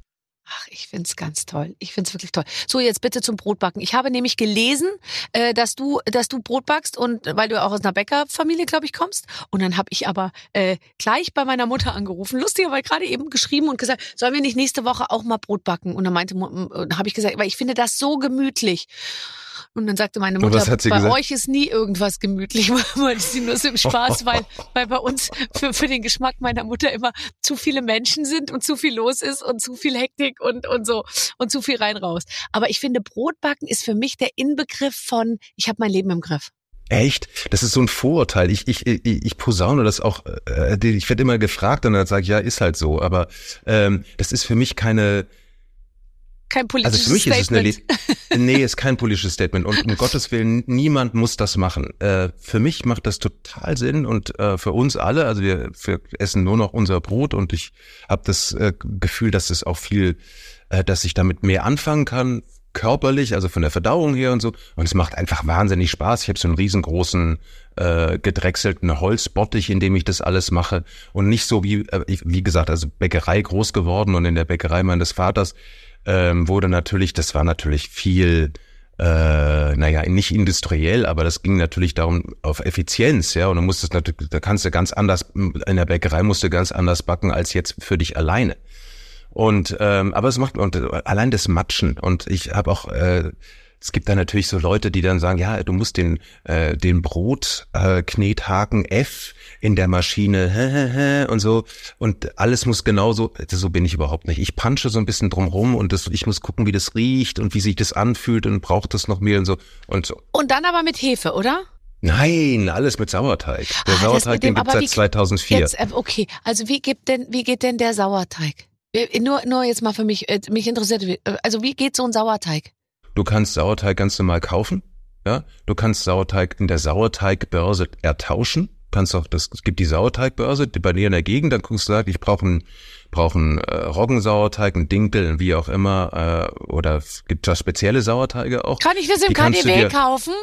Ach, ich find's ganz toll. Ich find's wirklich toll. So, jetzt bitte zum Brotbacken. Ich habe nämlich gelesen, äh, dass du, dass du Brot backst und weil du auch aus einer Bäckerfamilie, glaube ich, kommst. Und dann habe ich aber äh, gleich bei meiner Mutter angerufen, lustigerweise gerade eben geschrieben und gesagt, sollen wir nicht nächste Woche auch mal Brot backen? Und dann meinte, habe ich gesagt, weil ich finde das so gemütlich. Und dann sagte meine Mutter, bei gesagt? euch ist nie irgendwas gemütlich, (laughs) meinte sie nur so im Spaß, (laughs) weil, weil bei uns für, für den Geschmack meiner Mutter immer zu viele Menschen sind und zu viel los ist und zu viel Hektik und, und so und zu viel rein raus. Aber ich finde, Brotbacken ist für mich der Inbegriff von, ich habe mein Leben im Griff. Echt? Das ist so ein Vorurteil. Ich, ich, ich, ich posaune das auch, äh, ich werde immer gefragt und dann sage ich, ja, ist halt so. Aber ähm, das ist für mich keine, Kein also politisches für mich ist es eine, Statement. Nee, ist kein politisches Statement. Und um (laughs) Gottes Willen, niemand muss das machen. Äh, für mich macht das total Sinn und äh, für uns alle, also wir, wir essen nur noch unser Brot und ich habe das äh, Gefühl, dass es auch viel, äh, dass ich damit mehr anfangen kann, körperlich, also von der Verdauung her und so. Und es macht einfach wahnsinnig Spaß. Ich habe so einen riesengroßen äh, gedrechselten Holzbottich, in dem ich das alles mache und nicht so wie, äh, wie gesagt, also Bäckerei groß geworden und in der Bäckerei meines Vaters ähm, wurde natürlich, das war natürlich viel, äh, naja, nicht industriell, aber das ging natürlich darum auf Effizienz, ja. Und du musstest natürlich, da kannst du ganz anders, in der Bäckerei musst du ganz anders backen als jetzt für dich alleine. Und ähm, aber es macht und äh, allein das Matschen und ich habe auch äh, es gibt da natürlich so Leute, die dann sagen, ja, du musst den äh, den Brot äh, Knethaken F in der Maschine (laughs) hä, hä, hä, und so und alles muss genauso. So bin ich überhaupt nicht. Ich punche so ein bisschen drumrum und das, ich muss gucken, wie das riecht und wie sich das anfühlt und braucht das noch mehr und so und so. Und dann aber mit Hefe, oder? Nein, alles mit Sauerteig. Der Ah, Sauerteig, dem- den gibt's seit wie- 2004. Jetzt, äh, okay, also wie geht denn, wie geht denn der Sauerteig? Nur, nur jetzt mal für mich, äh, mich interessiert, äh, also wie geht so ein Sauerteig? Du kannst Sauerteig ganz normal kaufen. Ja, du kannst Sauerteig in der Sauerteigbörse ertauschen. Kannst auch das, es gibt die Sauerteigbörse die bei dir in der Gegend. Dann guckst du, sagst, ich brauche einen, brauche einen äh, Roggensauerteig, einen Dinkel, wie auch immer. Äh, oder es gibt da spezielle Sauerteige auch. Kann ich das im KDW kaufen? (laughs)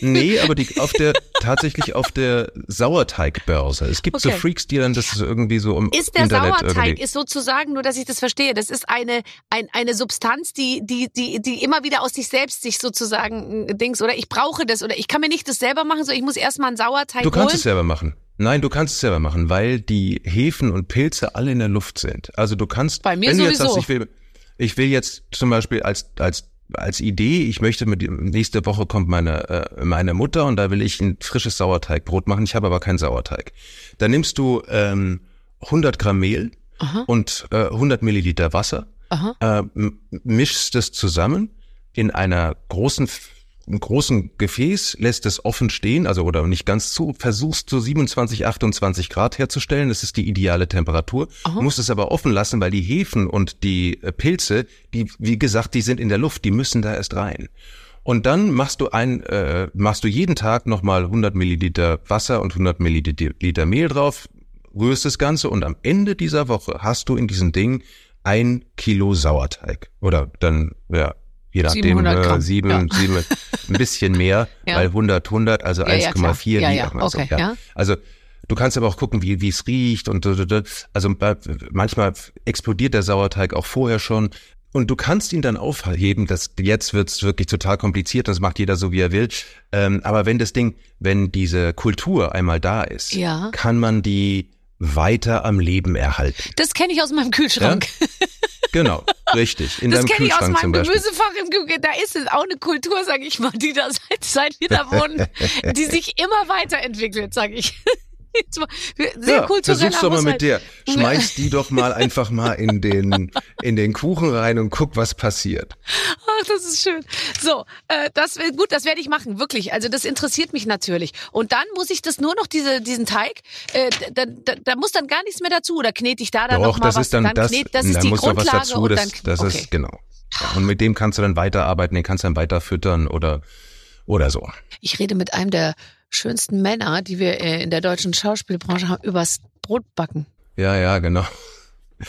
Nee, aber die auf der (laughs) tatsächlich auf der Sauerteigbörse. Es gibt so Okay. Freaks, die dann das irgendwie so im Ist der Internet Sauerteig, irgendwie. ist sozusagen, nur dass ich das verstehe, das ist eine, ein, eine Substanz, die, die, die, die immer wieder aus sich selbst sich sozusagen äh, Dings, oder ich brauche das, oder ich kann mir nicht das selber machen, so ich muss erstmal einen Sauerteig Du kannst holen. es selber machen. Nein, du kannst es selber machen, weil die Hefen und Pilze alle in der Luft sind. Also du kannst, Bei mir wenn du jetzt sowieso. sagst, ich will, ich will jetzt zum Beispiel als als als Idee, ich möchte mit nächste Woche kommt meine äh, meine Mutter und da will ich ein frisches Sauerteigbrot machen. Ich habe aber keinen Sauerteig. Dann nimmst du ähm, 100 Gramm Mehl Aha. und äh, 100 Milliliter Wasser Aha. äh, mischst es zusammen in einer großen einem großen Gefäß, lässt es offen stehen, also oder nicht ganz zu, versuchst so 27, 28 Grad herzustellen, das ist die ideale Temperatur, Aha. musst es aber offen lassen, weil die Hefen und die äh, Pilze, die, wie gesagt, die sind in der Luft, die müssen da erst rein. Und dann machst du ein, äh, machst du jeden Tag nochmal 100 Milliliter Wasser und 100 Milliliter Liter Mehl drauf, rührst das Ganze und am Ende dieser Woche hast du in diesem Ding ein Kilo Sauerteig. Oder dann, ja, je nachdem, 700 Gramm, äh, sieben, ja. sieben, ein bisschen mehr, (laughs) Ja. weil 100, 100, also Ja, ja, klar. 1,4 Ja, ja, immer so, okay, ja. Also du kannst aber auch gucken, wie wie es riecht und also manchmal explodiert der Sauerteig auch vorher schon. Und du kannst ihn dann aufheben, das, jetzt wird's wirklich total kompliziert, das macht jeder so, wie er will. Ähm, aber wenn das Ding, wenn diese Kultur einmal da ist, kann man die weiter am Leben erhalten. Das kenne ich aus meinem Kühlschrank. Genau, richtig. In (laughs) Das kenne ich aus meinem. Gemüsefach im Kühlschrank. Da ist es auch eine Kultur, sage ich mal, die da seit, seit wir da (laughs) wohnen, die sich immer weiterentwickelt, sage ich. Sehr ja, kultureller versuch's doch mal mit der. Schmeiß die doch mal einfach mal in den, in den Kuchen rein und guck, was passiert. Ach, das ist schön. So, äh, das gut, das werde ich machen, wirklich. Also das interessiert mich natürlich. Und dann muss ich das nur noch diese diesen Teig, äh, da, da, da muss dann gar nichts mehr dazu oder knete ich da dann noch Doch, mal das was. ist dann, das, knet, das ist da die muss noch was Grundlage dazu, und das, dann das okay. ist, genau. Ja, und mit dem kannst du dann weiterarbeiten, den kannst du dann weiter füttern oder, oder so. Ich rede mit einem der schönsten Männer, die wir äh, in der deutschen Schauspielbranche haben, übers Brotbacken. Ja, ja, genau.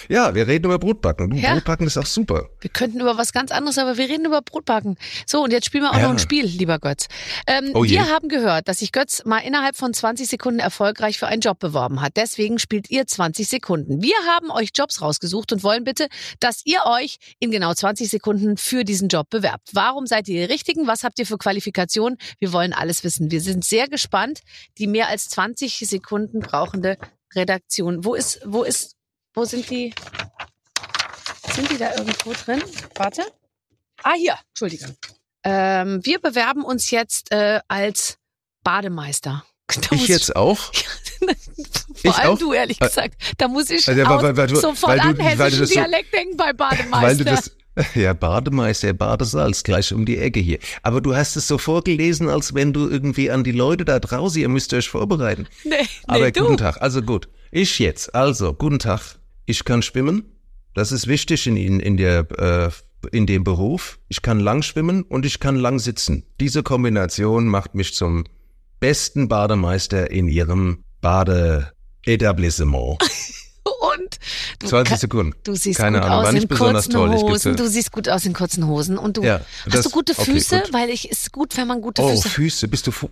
Ja, wir reden über Brotbacken. Du, Ja. Brotbacken ist auch super. Wir könnten über was ganz anderes, aber wir reden über Brotbacken. So, und jetzt spielen wir auch Ja. noch ein Spiel, lieber Götz. Ähm, Oh wir haben gehört, dass sich Götz mal innerhalb von 20 Sekunden erfolgreich für einen Job beworben hat. Deswegen spielt ihr 20 Sekunden. Wir haben euch Jobs rausgesucht und wollen bitte, dass ihr euch in genau 20 Sekunden für diesen Job bewerbt. Warum seid ihr die Richtigen? Was habt ihr für Qualifikationen? Wir wollen alles wissen. Wir sind sehr gespannt. Die mehr als 20 Sekunden brauchende Redaktion. Wo ist, wo ist, wo sind die? Sind die da irgendwo drin? Warte. Ah, hier. Entschuldigung. Ähm, wir bewerben uns jetzt äh, als Bademeister. (laughs) Da Ich jetzt auch? (laughs) Vor Ich allem auch? du, ehrlich Äh, gesagt. Da muss ich Also, weil- weil du- sofort weil du- an weil du hessischen das so- Dialekt denken bei Bademeister. (laughs) Weil du das, (laughs) ja, Bademeister, Badesalz, gleich um die Ecke hier. Aber du hast es so vorgelesen, als wenn du irgendwie an die Leute da draußen, ihr müsst euch vorbereiten. (laughs) nee, nee, Aber du. guten Tag, also gut. Ich jetzt, also, guten Tag. Ich kann schwimmen. Das ist wichtig in, in, in, der, äh, in dem Beruf. Ich kann lang schwimmen und ich kann lang sitzen. Diese Kombination macht mich zum besten Bademeister in ihrem Badeetablissement. (laughs) Du, 20 ka- Sekunden. du siehst Keine gut Ahnung, aus in kurzen toll. Hosen. Du siehst gut aus in kurzen Hosen. Und du Ja, hast das- du gute okay, Füße, gut. weil ich ist gut, wenn man gute Oh, Füße. Füße, bist du Fu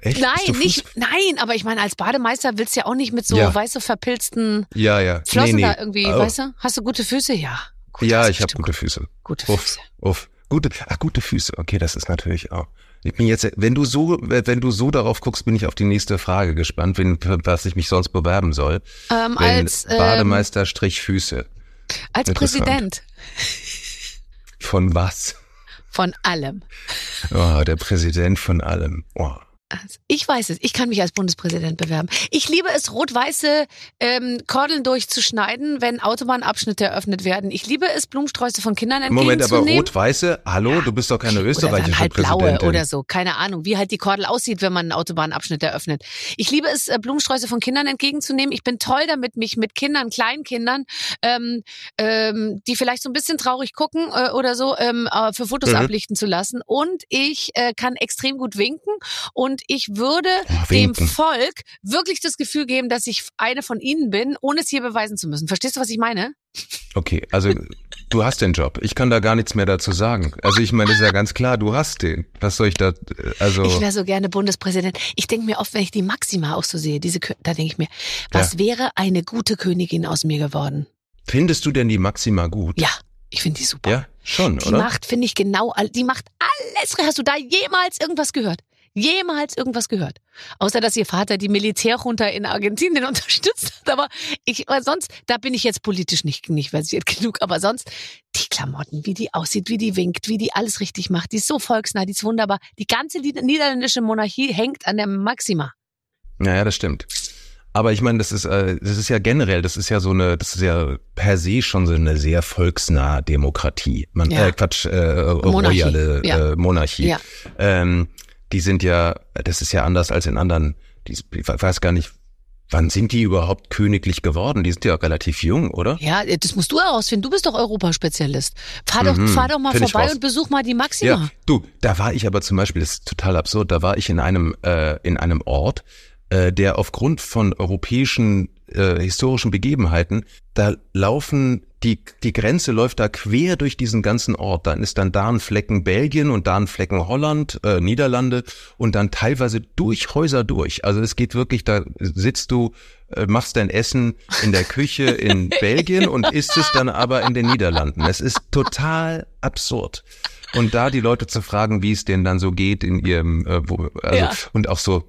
Echt? Nein, bist du nicht, nein, aber ich meine, als Bademeister willst du ja auch nicht mit so, Ja. weißt du, verpilzten Ja, ja. Flossen nee, nee. da irgendwie, Oh. weißt du? Hast du gute Füße? Ja. Gut, Ja, hast ich habe gute Füße. Gute Uff, Füße. uff. Gute, ach, gute Füße. Okay, das ist natürlich auch. Ich bin jetzt, wenn du so, wenn du so darauf guckst, bin ich auf die nächste Frage gespannt, wenn, was ich mich sonst bewerben soll. Ähm, Wenn als ähm, Bademeister Strich Füße. als. Präsident Von was? von allem. Oh, der Präsident von allem. Oh. Also, Ich weiß es. Ich kann mich als Bundespräsident bewerben. Ich liebe es, rot-weiße ähm, Kordeln durchzuschneiden, wenn Autobahnabschnitte eröffnet werden. Ich liebe es, Blumensträuße von Kindern Moment, aber entgegenzunehmen. rot-weiße? Hallo, du bist doch keine Oder österreichische dann halt blaue Präsidentin. oder so. Keine Ahnung, wie halt die Kordel aussieht, wenn man einen Autobahnabschnitt eröffnet. Ich liebe es, äh, Blumensträuße von Kindern entgegenzunehmen. Ich bin toll damit, mich mit Kindern, Kleinkindern, ähm, ähm, die vielleicht so ein bisschen traurig gucken äh, oder so, ähm, äh, für Fotos Mhm. ablichten zu lassen. Und ich äh, kann extrem gut winken. Und ich würde Oh, dem. Volk wirklich das Gefühl geben, dass ich eine von ihnen bin, ohne es hier beweisen zu müssen. Verstehst du, was ich meine? Okay, also du hast den Job. Ich kann da gar nichts mehr dazu sagen. Also ich meine, ist ja ganz klar, du hast den. Was soll ich da, also. Ich wäre so gerne Bundespräsident. Ich denke mir oft, wenn ich die Maxima auch so sehe, diese, da denke ich mir, was wäre eine gute Königin aus mir geworden? Findest du denn die Maxima gut? Ja, ich finde die super. Ja, schon, die oder? macht, finde ich, genau, all- die macht alles. Hast du da jemals irgendwas gehört? Jemals irgendwas gehört? Außer, dass ihr Vater die Militärjunta in Argentinien (laughs) unterstützt hat. Aber ich, aber sonst, da bin ich jetzt politisch nicht, nicht versiert (laughs) genug. Aber sonst, die Klamotten, wie die aussieht, wie die winkt, wie die alles richtig macht. Die ist so volksnah, die ist wunderbar. Die ganze Nieder- niederländische Monarchie hängt an der Maxima. Naja, das stimmt. Aber ich meine, das ist, äh, das ist ja generell, das ist ja so eine, das ist ja per se schon so eine sehr volksnahe Demokratie. Man, Ja. äh, Quatsch, äh, Monarchie, royale ja. äh, Monarchie. Ja. Ähm, die sind ja, das ist ja anders als in anderen. Die, ich weiß gar nicht, wann sind die überhaupt königlich geworden? Die sind ja auch relativ jung, oder? Ja, das musst du herausfinden. Du bist doch Europaspezialist. Fahr doch, Mhm, fahr doch mal vorbei und besuch mal die Maxima. Ja, du, da war ich aber zum Beispiel, das ist total absurd, da war ich in einem, äh, in einem Ort, äh, der aufgrund von europäischen äh, historischen Begebenheiten, da laufen, die, die Grenze läuft da quer durch diesen ganzen Ort. Dann ist dann da ein Flecken Belgien und da ein Flecken Holland, äh, Niederlande und dann teilweise durch Häuser durch. Also es geht wirklich, da sitzt du, äh, machst dein Essen in der Küche in (laughs) Belgien und isst es dann aber in den Niederlanden. Es ist total absurd. Und da die Leute zu fragen, wie es denen dann so geht in ihrem, äh, wo, also, Ja. und auch so,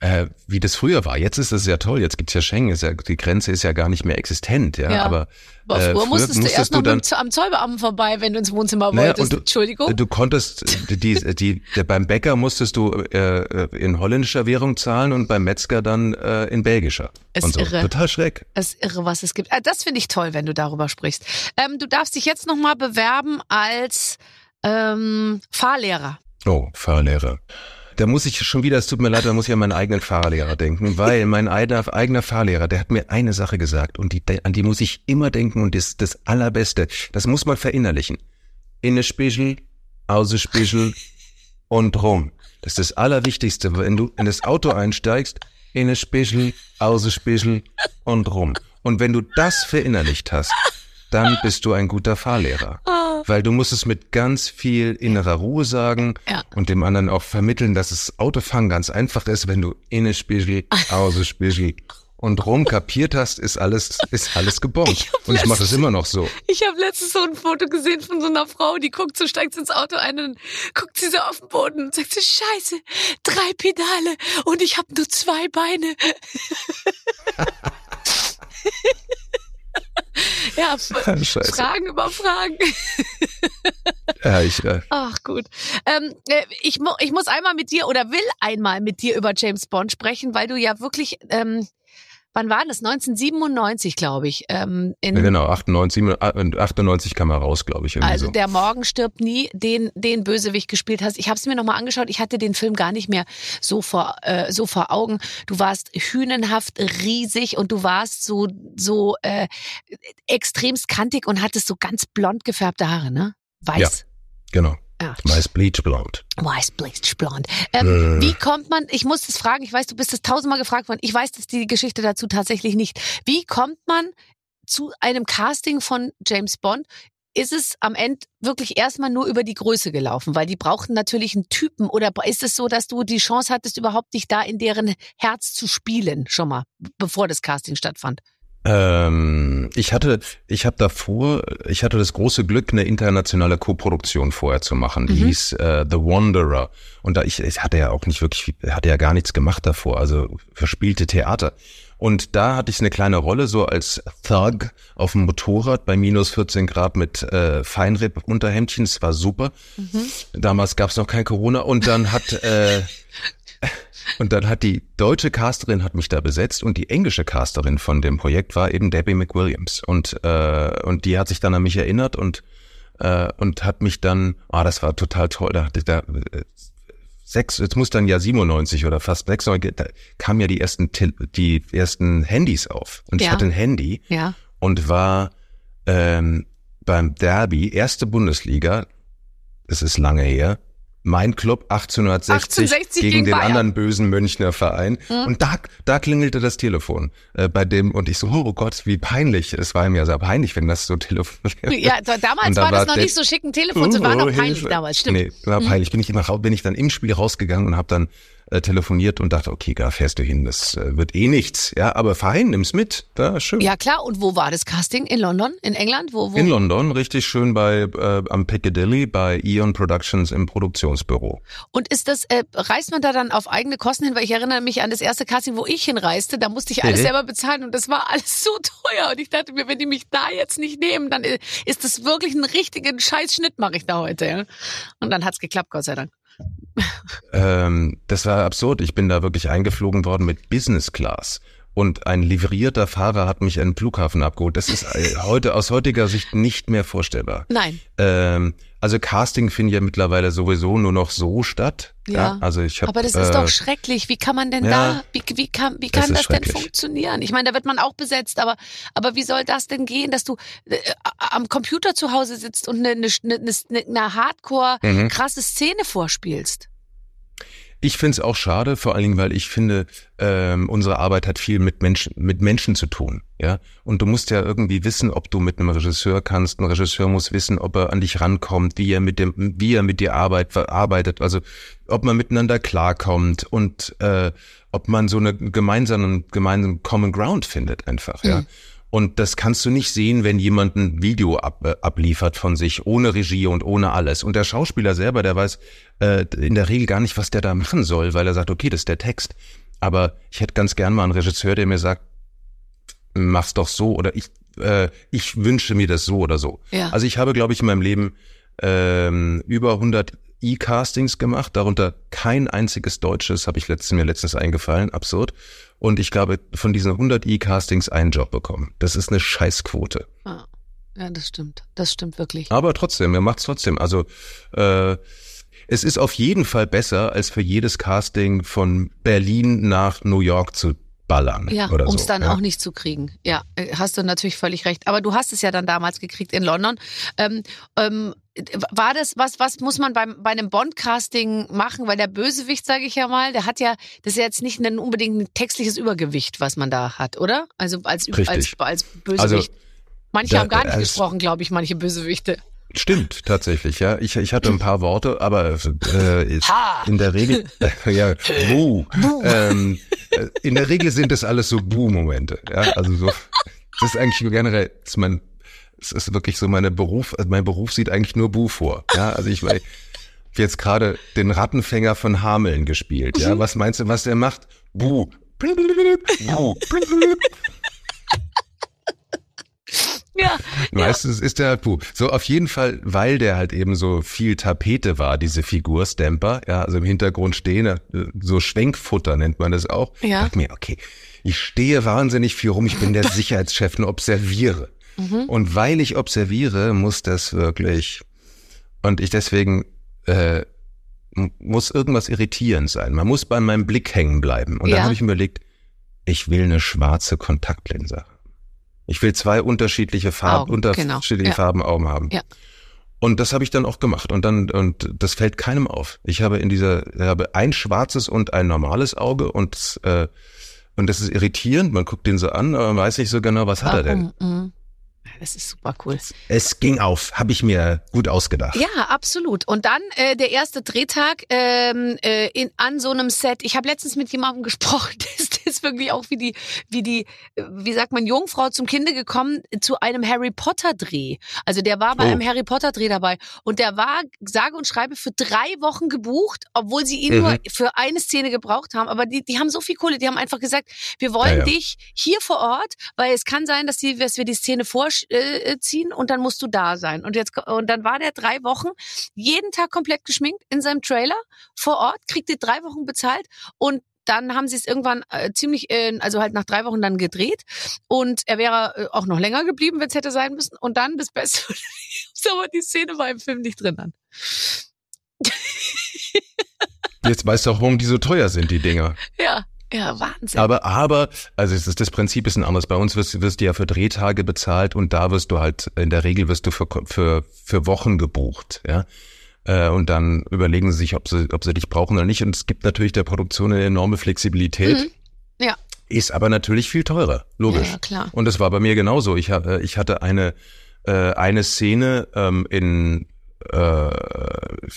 äh, wie das früher war. Jetzt ist es ja toll, jetzt gibt's ja Schengen, ist ja, die Grenze ist ja gar nicht mehr existent, ja. Ja. Aber, Aber äh, früher musstest du erst noch dann, mit, am Zollbeamten vorbei, wenn du ins Wohnzimmer Naja, wolltest. du- Entschuldigung. Du konntest, die, die, die, der, beim Bäcker musstest du äh, in holländischer Währung zahlen und beim Metzger dann äh, in belgischer. Ist und so. irre. Total schräg. Es ist irre, was es gibt. Das finde ich toll, wenn du darüber sprichst. Ähm, du darfst dich jetzt nochmal bewerben als ähm, Fahrlehrer. Oh, Fahrlehrer. Da muss ich schon wieder, es tut mir leid, da muss ich an meinen eigenen Fahrlehrer denken, weil mein eigener, eigener Fahrlehrer, der hat mir eine Sache gesagt und die, an die muss ich immer denken und das ist das Allerbeste. Das muss man verinnerlichen. Inne Spiegel, auße Spiegel und rum. Das ist das Allerwichtigste, wenn du in das Auto einsteigst, in eine Spichel, aus eine Spichel und rum. Und wenn du das verinnerlicht hast, dann bist du ein guter Fahrlehrer. Weil du musst es mit ganz viel innerer Ruhe sagen Ja. und dem anderen auch vermitteln, dass das Autofahren ganz einfach ist, wenn du in eine Spichel, aus eine Spichel und rum kapiert hast, ist alles, ist alles gebombt. hab Und ich mache es letztens- immer noch so. Ich habe letztens so ein Foto gesehen von so einer Frau, die guckt so, steigt ins Auto ein und guckt sie so auf den Boden und sagt so, scheiße, drei Pedale und ich habe nur zwei Beine. (laughs) (laughs) ja, (laughs) Scheiße. Fragen über Fragen. (laughs) Ja, ich, äh, Ach gut. Ähm, äh, ich, mu ich muss einmal mit dir oder will einmal mit dir über James Bond sprechen, weil du ja wirklich, ähm, wann war das? 1997, glaube ich. Ähm, in, ja, genau, 98, 97, 98 kam er raus, glaube ich. Also so. der Morgen stirbt nie, den den Bösewicht gespielt hast. Ich habe es mir nochmal angeschaut. Ich hatte den Film gar nicht mehr so vor äh, so vor Augen. Du warst hünenhaft riesig und du warst so so äh, extremst kantig und hattest so ganz blond gefärbte Haare, ne? Weiß. Genau. Ja. Meist bleachblond. Weiß bleached blond. Ähm, Äh. Wie kommt man, ich muss das fragen, ich weiß, du bist das tausendmal gefragt worden, ich weiß das die Geschichte dazu tatsächlich nicht. Wie kommt man zu einem Casting von James Bond? Ist es am Ende wirklich erstmal nur über die Größe gelaufen? Weil die brauchten natürlich einen Typen. Oder ist es so, dass du die Chance hattest, überhaupt dich da in deren Herz zu spielen, schon mal, bevor das Casting stattfand? Ähm, ich hatte, ich habe davor, ich hatte das große Glück, eine internationale Koproduktion vorher zu machen. Die Mhm. hieß äh, The Wanderer. Und da ich, ich hatte ja auch nicht wirklich, hatte ja gar nichts gemacht davor, also verspielte Theater. Und da hatte ich eine kleine Rolle so als Thug auf dem Motorrad bei minus 14 Grad mit äh, Feinripp-Unterhemdchen. Das war super. Damals gab es noch kein Corona. Und dann hat äh, (laughs) und dann hat die deutsche Casterin hat mich da besetzt und die englische Casterin von dem Projekt war eben Debbie McWilliams und äh, und die hat sich dann an mich erinnert und äh, und hat mich dann, ah, das war total toll, da ich da äh, sechs, jetzt muss dann ja 97 oder fast 96, da kamen ja die ersten die ersten Handys auf und ich Ja. hatte ein Handy Ja. und war ähm, beim Derby erste Bundesliga, es ist lange her. Mein Club 1860, 1860 gegen, gegen den Bayern. anderen bösen Münchner Verein. Mhm. Und da, da klingelte das Telefon äh, bei dem und ich so, oh Gott, wie peinlich. Es war ihm ja sehr peinlich, wenn das so (laughs) telefoniert. Ja, da- damals da war das war noch nicht so schick ein Telefon, so war noch Oh, peinlich Hilfe. damals, stimmt. Nee, war Mhm. peinlich. Bin ich immer, rau- bin ich dann im Spiel rausgegangen und habe dann äh, telefoniert und dachte, okay, da fährst du hin, das äh, wird eh nichts. Ja, aber fein, nimm's mit. Da, schön. Ja klar, und wo war das Casting? In London? In England? Wo, wo? In London, richtig schön bei äh, am Piccadilly bei Eon Productions im Produktionsbüro. Und ist das, äh, reist man da dann auf eigene Kosten hin? Weil ich erinnere mich an das erste Casting, wo ich hinreiste, da musste ich alles Mhm. selber bezahlen und das war alles (laughs) so teuer. Und ich dachte mir, wenn die mich da jetzt nicht nehmen, dann äh, ist das wirklich ein richtigen Scheißschnitt mache ich da heute. Ja? Und dann hat's geklappt, Gott sei Dank. Ähm, das war absurd. Ich bin da wirklich eingeflogen worden mit Business Class. Und ein livrierter Fahrer hat mich an den Flughafen abgeholt. Das ist äh, (laughs) heute aus heutiger Sicht nicht mehr vorstellbar. Nein. Ähm, also Casting findet ja mittlerweile sowieso nur noch so statt. Ja. also ich hab, Aber das ist äh, doch schrecklich. Wie kann man denn ja. da, wie, wie kann, wie Das kann ist das denn funktionieren? Ich meine, da wird man auch besetzt, aber, aber wie soll das denn gehen, dass du äh, am Computer zu Hause sitzt und eine, eine, eine, eine Hardcore Mhm. krasse Szene vorspielst? Ich finde es auch schade, vor allen Dingen, weil ich finde, ähm, unsere Arbeit hat viel mit Menschen, mit Menschen zu tun, ja. Und du musst ja irgendwie wissen, ob du mit einem Regisseur kannst. Ein Regisseur muss wissen, ob er an dich rankommt, wie er mit dem, wie er mit dir arbeit, arbeitet, also ob man miteinander klarkommt und äh, ob man so eine gemeinsamen, gemeinsamen Common Ground findet, einfach, ja. Mhm. Und das kannst du nicht sehen, wenn jemand ein Video ab, äh, abliefert von sich, ohne Regie und ohne alles. Und der Schauspieler selber, der weiß äh, in der Regel gar nicht, was der da machen soll, weil er sagt, okay, das ist der Text. Aber ich hätte ganz gern mal einen Regisseur, der mir sagt, mach's doch so oder ich, äh, ich wünsche mir das so oder so. Ja. Also ich habe, glaube ich, in meinem Leben ähm, über 100 E-Castings gemacht, darunter kein einziges deutsches, habe ich letztens, mir letztens eingefallen, absurd. Und ich glaube, von diesen 100 E-Castings einen Job bekommen. Das ist eine Scheißquote. Ah, ja, das stimmt. Das stimmt wirklich. Aber trotzdem, er macht's trotzdem. Also äh, es ist auf jeden Fall besser, als für jedes Casting von Berlin nach New York zu ballern Ja, um so. es dann ja. auch nicht zu kriegen. Ja, äh, hast du natürlich völlig recht. Aber du hast es ja dann damals gekriegt in London. Ähm, ähm, war das, was, was muss man beim, bei einem Bond-Casting machen? Weil der Bösewicht, sage ich ja mal, der hat ja, das ist ja jetzt nicht ein unbedingt ein textliches Übergewicht, was man da hat, oder? Also als, als, Richtig. als Bösewicht. Also, manche da- haben gar nicht als- gesprochen, glaube ich, manche Bösewichte. Stimmt, tatsächlich, ja. Ich, ich hatte ein paar Worte, aber äh, Ha! in der Regel, äh, ja, (laughs) buh. Ähm, äh, in der Regel sind das alles so Buh-Momente. Ja, also so, das ist eigentlich generell, ist mein, es ist wirklich so meine Beruf, also mein Beruf sieht eigentlich nur Buh vor. Ja, also ich, hab jetzt gerade den Rattenfänger von Hameln gespielt. Ja, was meinst du, was der macht? Buh. Buh. Ja, Meistens ist der halt puh. So auf jeden Fall, weil der halt eben so viel Tapete war, diese Figur Stamper, ja, also im Hintergrund stehen, äh, so Schwenkfutter nennt man das auch. Ja. Dachte mir, okay, ich stehe wahnsinnig viel rum, ich bin der (laughs) Sicherheitschef und observiere. Mhm. Und weil ich observiere, muss das wirklich, und ich deswegen, äh, muss irgendwas irritierend sein. Man muss bei meinem Blick hängen bleiben. Und Ja. dann habe ich mir überlegt, ich will eine schwarze Kontaktlinse. Ich will zwei unterschiedliche Farben, Augen, genau. unterschiedliche Ja. Farben Augen haben. Ja. Und das habe ich dann auch gemacht. Und dann, und das fällt keinem auf. Ich habe in dieser, ich habe ein schwarzes und ein normales Auge und, äh, und das ist irritierend. Man guckt den so an, aber man weiß nicht so genau, was hat er denn? warum? Mhm. Das ist super cool. Es ging auf, habe ich mir gut ausgedacht. Ja, absolut. Und dann äh, der erste Drehtag ähm, äh, in, an so einem Set. Ich habe letztens mit jemandem (laughs) gesprochen, das ist wirklich auch wie die, wie die, wie sagt man, Jungfrau zum Kinde gekommen zu einem Harry Potter Dreh. Also der war bei Oh. einem Harry Potter Dreh dabei und der war sage und schreibe für drei Wochen gebucht, obwohl sie ihn Mhm. nur für eine Szene gebraucht haben. Aber die, die haben so viel Kohle, die haben einfach gesagt, wir wollen Ja, ja. dich hier vor Ort, weil es kann sein, dass, die, dass wir die Szene vorziehen und dann musst du da sein. Und jetzt und dann war der drei Wochen jeden Tag komplett geschminkt in seinem Trailer vor Ort, kriegte drei Wochen bezahlt und dann haben sie es irgendwann äh, ziemlich, äh, also halt nach drei Wochen dann gedreht und er wäre äh, auch noch länger geblieben, wenn es hätte sein müssen. Und dann das Beste, (laughs) aber die Szene war im Film nicht drin dann. (laughs) Jetzt weißt du auch, warum die so teuer sind, die Dinger. Ja, ja, Wahnsinn. Aber, aber, also es ist, das Prinzip ist ein anderes. Bei uns wirst, wirst du ja für Drehtage bezahlt und da wirst du halt, in der Regel wirst du für, für, für Wochen gebucht, ja. Äh, Und dann überlegen sie sich, ob sie, ob sie dich brauchen oder nicht. Und es gibt natürlich der Produktion eine enorme Flexibilität. Mhm. Ja. Ist aber natürlich viel teurer, logisch. Ja, klar. Und das war bei mir genauso. Ich, hab, äh, ich hatte eine, äh, eine Szene ähm, in,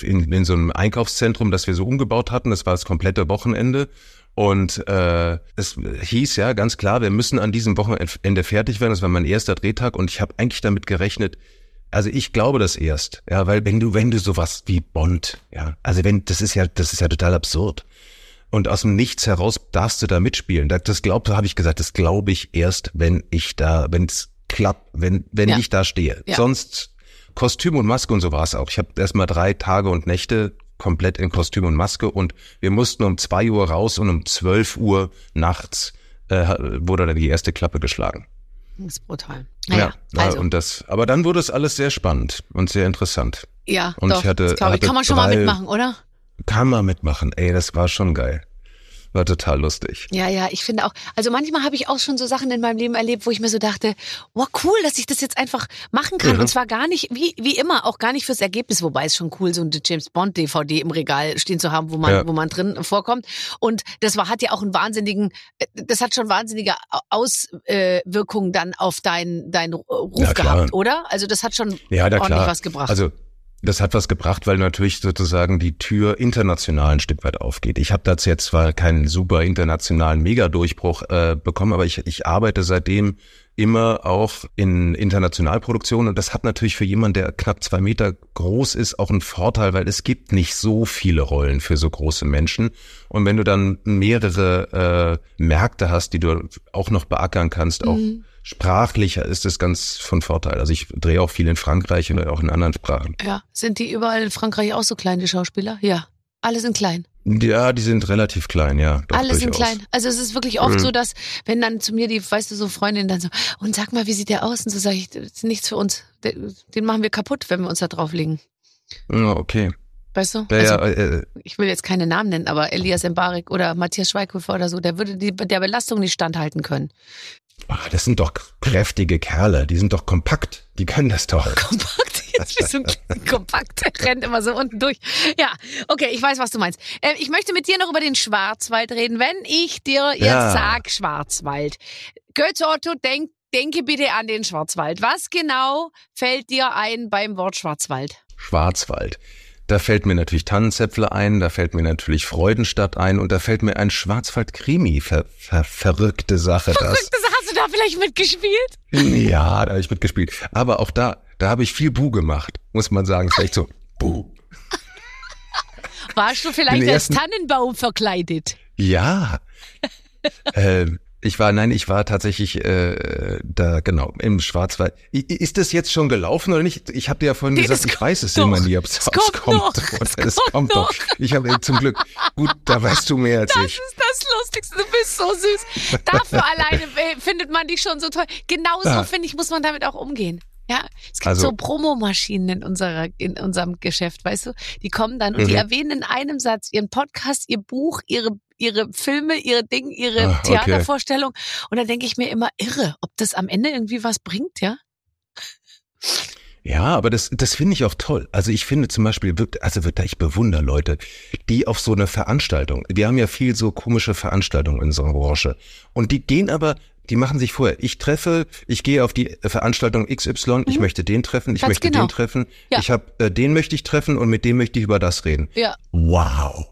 in, in so einem Einkaufszentrum, das wir so umgebaut hatten. Das war das komplette Wochenende. Und äh, es hieß ja ganz klar, wir müssen an diesem Wochenende fertig werden. Das war mein erster Drehtag und ich habe eigentlich damit gerechnet, also ich glaube das erst, ja, weil wenn du, wenn du sowas wie Bond, ja, also wenn, das ist ja, das ist ja total absurd. Und aus dem Nichts heraus darfst du da mitspielen. Das, das glaubt, habe ich gesagt, das glaube ich erst, wenn ich da, wenn es klappt, wenn, wenn Ja. ich da stehe. Ja. Sonst Kostüm und Maske und so war es auch. Ich habe erst mal drei Tage und Nächte komplett in Kostüm und Maske und wir mussten um zwei Uhr raus und um zwölf Uhr nachts äh, wurde dann die erste Klappe geschlagen. Das ist brutal. Naja, ja, also, und das, aber dann wurde es alles sehr spannend und sehr interessant. ja, und doch, ich hatte- das ich, hatte kann man schon mal mitmachen, oder? Kann man mitmachen. Ey, das war schon geil. War total lustig. Ja, ja, ich finde auch, also manchmal habe ich auch schon so Sachen in meinem Leben erlebt, wo ich mir so dachte, wow, cool, dass ich das jetzt einfach machen kann. Mhm. Und zwar gar nicht, wie, wie immer, auch gar nicht fürs Ergebnis, wobei es schon cool, so eine James Bond DVD im Regal stehen zu haben, wo man, Ja. wo man drin vorkommt. Und das war, hat ja auch einen wahnsinnigen, äh, das hat schon wahnsinnige Auswirkungen dann auf deinen dein Ruf Ja, gehabt, oder? Also das hat schon Ja, ordentlich klar. was gebracht. Also das hat was gebracht, weil natürlich sozusagen die Tür international ein Stück weit aufgeht. Ich habe dazu jetzt zwar keinen super internationalen Megadurchbruch äh, bekommen, aber ich, ich arbeite seitdem immer auch in Internationalproduktionen und das hat natürlich für jemanden, der knapp zwei Meter groß ist, auch einen Vorteil, weil es gibt nicht so viele Rollen für so große Menschen und wenn du dann mehrere äh, Märkte hast, die du auch noch beackern kannst, auch Mhm. Sprachlicher ist es ganz von Vorteil. Also ich drehe auch viel in Frankreich oder auch in anderen Sprachen. ja, sind die überall in Frankreich auch so klein, die Schauspieler? Ja, alle sind klein. Ja, die sind relativ klein, ja. Doch, Alle sind klein. Also es ist wirklich oft Mhm. so, dass wenn dann zu mir die, weißt du, so Freundin dann so, und sag mal, wie sieht der aus? Und so sage ich, das ist nichts für uns. Den machen wir kaputt, wenn wir uns da drauflegen. Ja, okay. Weißt du? Ja, also, ja, äh, ich will jetzt keine Namen nennen, aber Elias Mbarek oder Matthias Schweighöfer oder so, der würde die, der Belastung nicht standhalten können. Ah, das sind doch kräftige Kerle, die sind doch kompakt, die können das doch. (laughs) Kompakt, jetzt bist du kompakt, rennt immer so unten durch. Ja, okay, ich weiß, was du meinst. Äh, ich möchte mit dir noch über den Schwarzwald reden. Wenn ich dir jetzt Ja. sag Schwarzwald, Götz Otto, denk, denke bitte an den Schwarzwald. Was genau fällt dir ein beim Wort Schwarzwald? Schwarzwald. Da fällt mir natürlich Tannenzäpfle ein, da fällt mir natürlich Freudenstadt ein und da fällt mir ein Schwarzwald-Krimi. Ver, ver, verrückte Sache das. Das hast du da vielleicht mitgespielt? Ja, da habe ich mitgespielt. Aber auch da, da habe ich viel Bu gemacht, muss man sagen. Ist echt so, Bu. Warst du vielleicht als Tannenbaum verkleidet? Ja. (laughs) ähm, ich war, nein, ich war tatsächlich äh, da, genau, im Schwarzwald. I- Ist das jetzt schon gelaufen oder nicht? Ich habe dir ja vorhin gesagt, das ich weiß es immer noch. nie, ob es Es kommt noch. oder (laughs) Es es kommt kommt doch. noch. Ich habe zum Glück, gut, da weißt du mehr als Das ich. ist das Lustigste, du bist so süß. Dafür alleine äh, findet man dich schon so toll. Genauso, Ja. finde ich, muss man damit auch umgehen. Ja, es gibt Also- so Promomaschinen in unserer, in unserem Geschäft, weißt du? Die kommen dann und die Mhm. erwähnen in einem Satz ihren Podcast, ihr Buch, ihre, ihre Filme, ihre Dinge, ihre Ah, okay. Theatervorstellung. Und dann denke ich mir immer, irre, ob das am Ende irgendwie was bringt, ja? Ja, aber das, das finde ich auch toll. Also ich finde zum Beispiel, also wird ich bewundere Leute, die auf so eine Veranstaltung, wir haben ja viel so komische Veranstaltungen in unserer Branche und die gehen aber, die machen sich vorher, ich treffe, ich gehe auf die Veranstaltung XY, ich möchte den treffen, ich Mhm. Ganz möchte genau. den treffen, Ja. ich habe äh, den möchte ich treffen und mit dem möchte ich über das reden. Ja. Wow.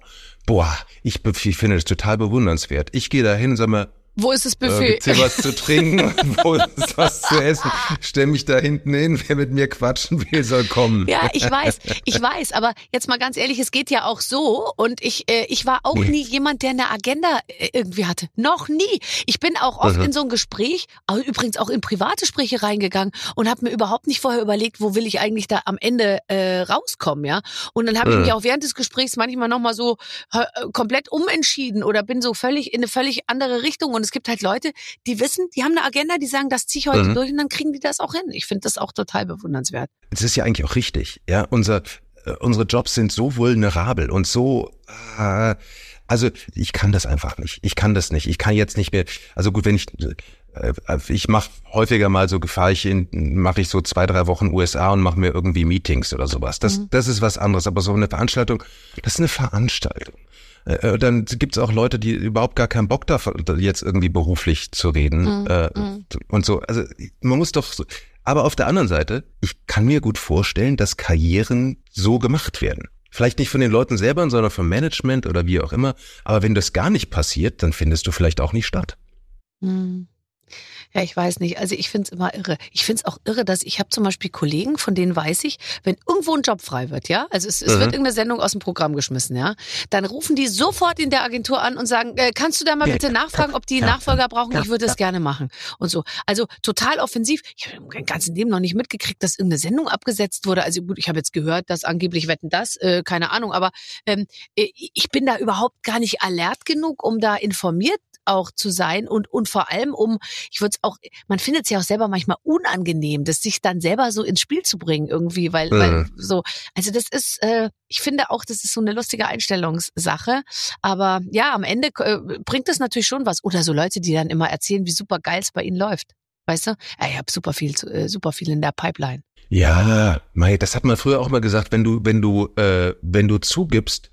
Boah, ich, ich finde das total bewundernswert. Ich gehe da hin und sag mal, Wo ist das äh, Buffet? gibt's hier was zu trinken? (laughs) Wo ist was zu essen? Stell mich da hinten hin, wer mit mir quatschen will, soll kommen. Ja, ich weiß, ich weiß, aber jetzt mal ganz ehrlich, es geht ja auch so und ich äh, ich war auch Nee. nie jemand, der eine Agenda äh, irgendwie hatte. Noch nie. Ich bin auch oft Mhm. in so ein Gespräch, übrigens auch in private Gespräche reingegangen und habe mir überhaupt nicht vorher überlegt, wo will ich eigentlich da am Ende äh, rauskommen, ja? Und dann habe ich Mhm. mich auch während des Gesprächs manchmal noch mal so äh, komplett umentschieden oder bin so völlig in eine völlig andere Richtung und es gibt halt Leute, die wissen, die haben eine Agenda, die sagen, das ziehe ich heute Mhm. durch und dann kriegen die das auch hin. Ich finde das auch total bewundernswert. Es ist ja eigentlich auch richtig. Ja, unser, äh, unsere Jobs sind so vulnerabel und so, äh, also ich kann das einfach nicht. Ich kann das nicht. Ich kann jetzt nicht mehr, also gut, wenn ich, äh, ich mache häufiger mal so, fahre ich in, mache ich so zwei, drei Wochen USA und mache mir irgendwie Meetings oder sowas. Das, Mhm. das ist was anderes. Aber so eine Veranstaltung, das ist eine Veranstaltung. Äh, Dann gibt's auch Leute, die überhaupt gar keinen Bock dafür, jetzt irgendwie beruflich zu reden Mhm, äh, mhm. und so. Also man muss doch so. Aber auf der anderen Seite, ich kann mir gut vorstellen, dass Karrieren so gemacht werden. Vielleicht nicht von den Leuten selber, sondern vom Management oder wie auch immer. Aber wenn das gar nicht passiert, dann findest du vielleicht auch nicht statt. Hm. Ja, ich weiß nicht. Also ich find's immer irre. Ich find's auch irre, dass ich habe zum Beispiel Kollegen, von denen weiß ich, wenn irgendwo ein Job frei wird, ja, also es, es Mhm. wird irgendeine Sendung aus dem Programm geschmissen, ja, dann rufen die sofort in der Agentur an und sagen, äh, kannst du da mal Ja, bitte nachfragen, ob die ja, Nachfolger brauchen? ja, Ich würde es gerne machen und so. Also total offensiv. Ich habe mein ganzes Leben noch nicht mitgekriegt, dass irgendeine Sendung abgesetzt wurde. Also gut, ich habe jetzt gehört, dass angeblich wetten das, äh, keine Ahnung, aber ähm, äh, ich bin da überhaupt gar nicht alert genug, um da informiert auch zu sein und und vor allem um ich würde es auch man findet es ja auch selber manchmal unangenehm das sich dann selber so ins Spiel zu bringen irgendwie weil, weil Mhm. so also das ist äh, ich finde auch das ist so eine lustige Einstellungssache. Aber ja am Ende äh, bringt es natürlich schon was. Oder so Leute die dann immer erzählen wie super geil es bei ihnen läuft. Weißt du? Ja, ich habe super viel äh, super viel in der Pipeline. Ja, Mai, das hat man früher auch mal gesagt, wenn du, wenn du, äh, wenn du zugibst,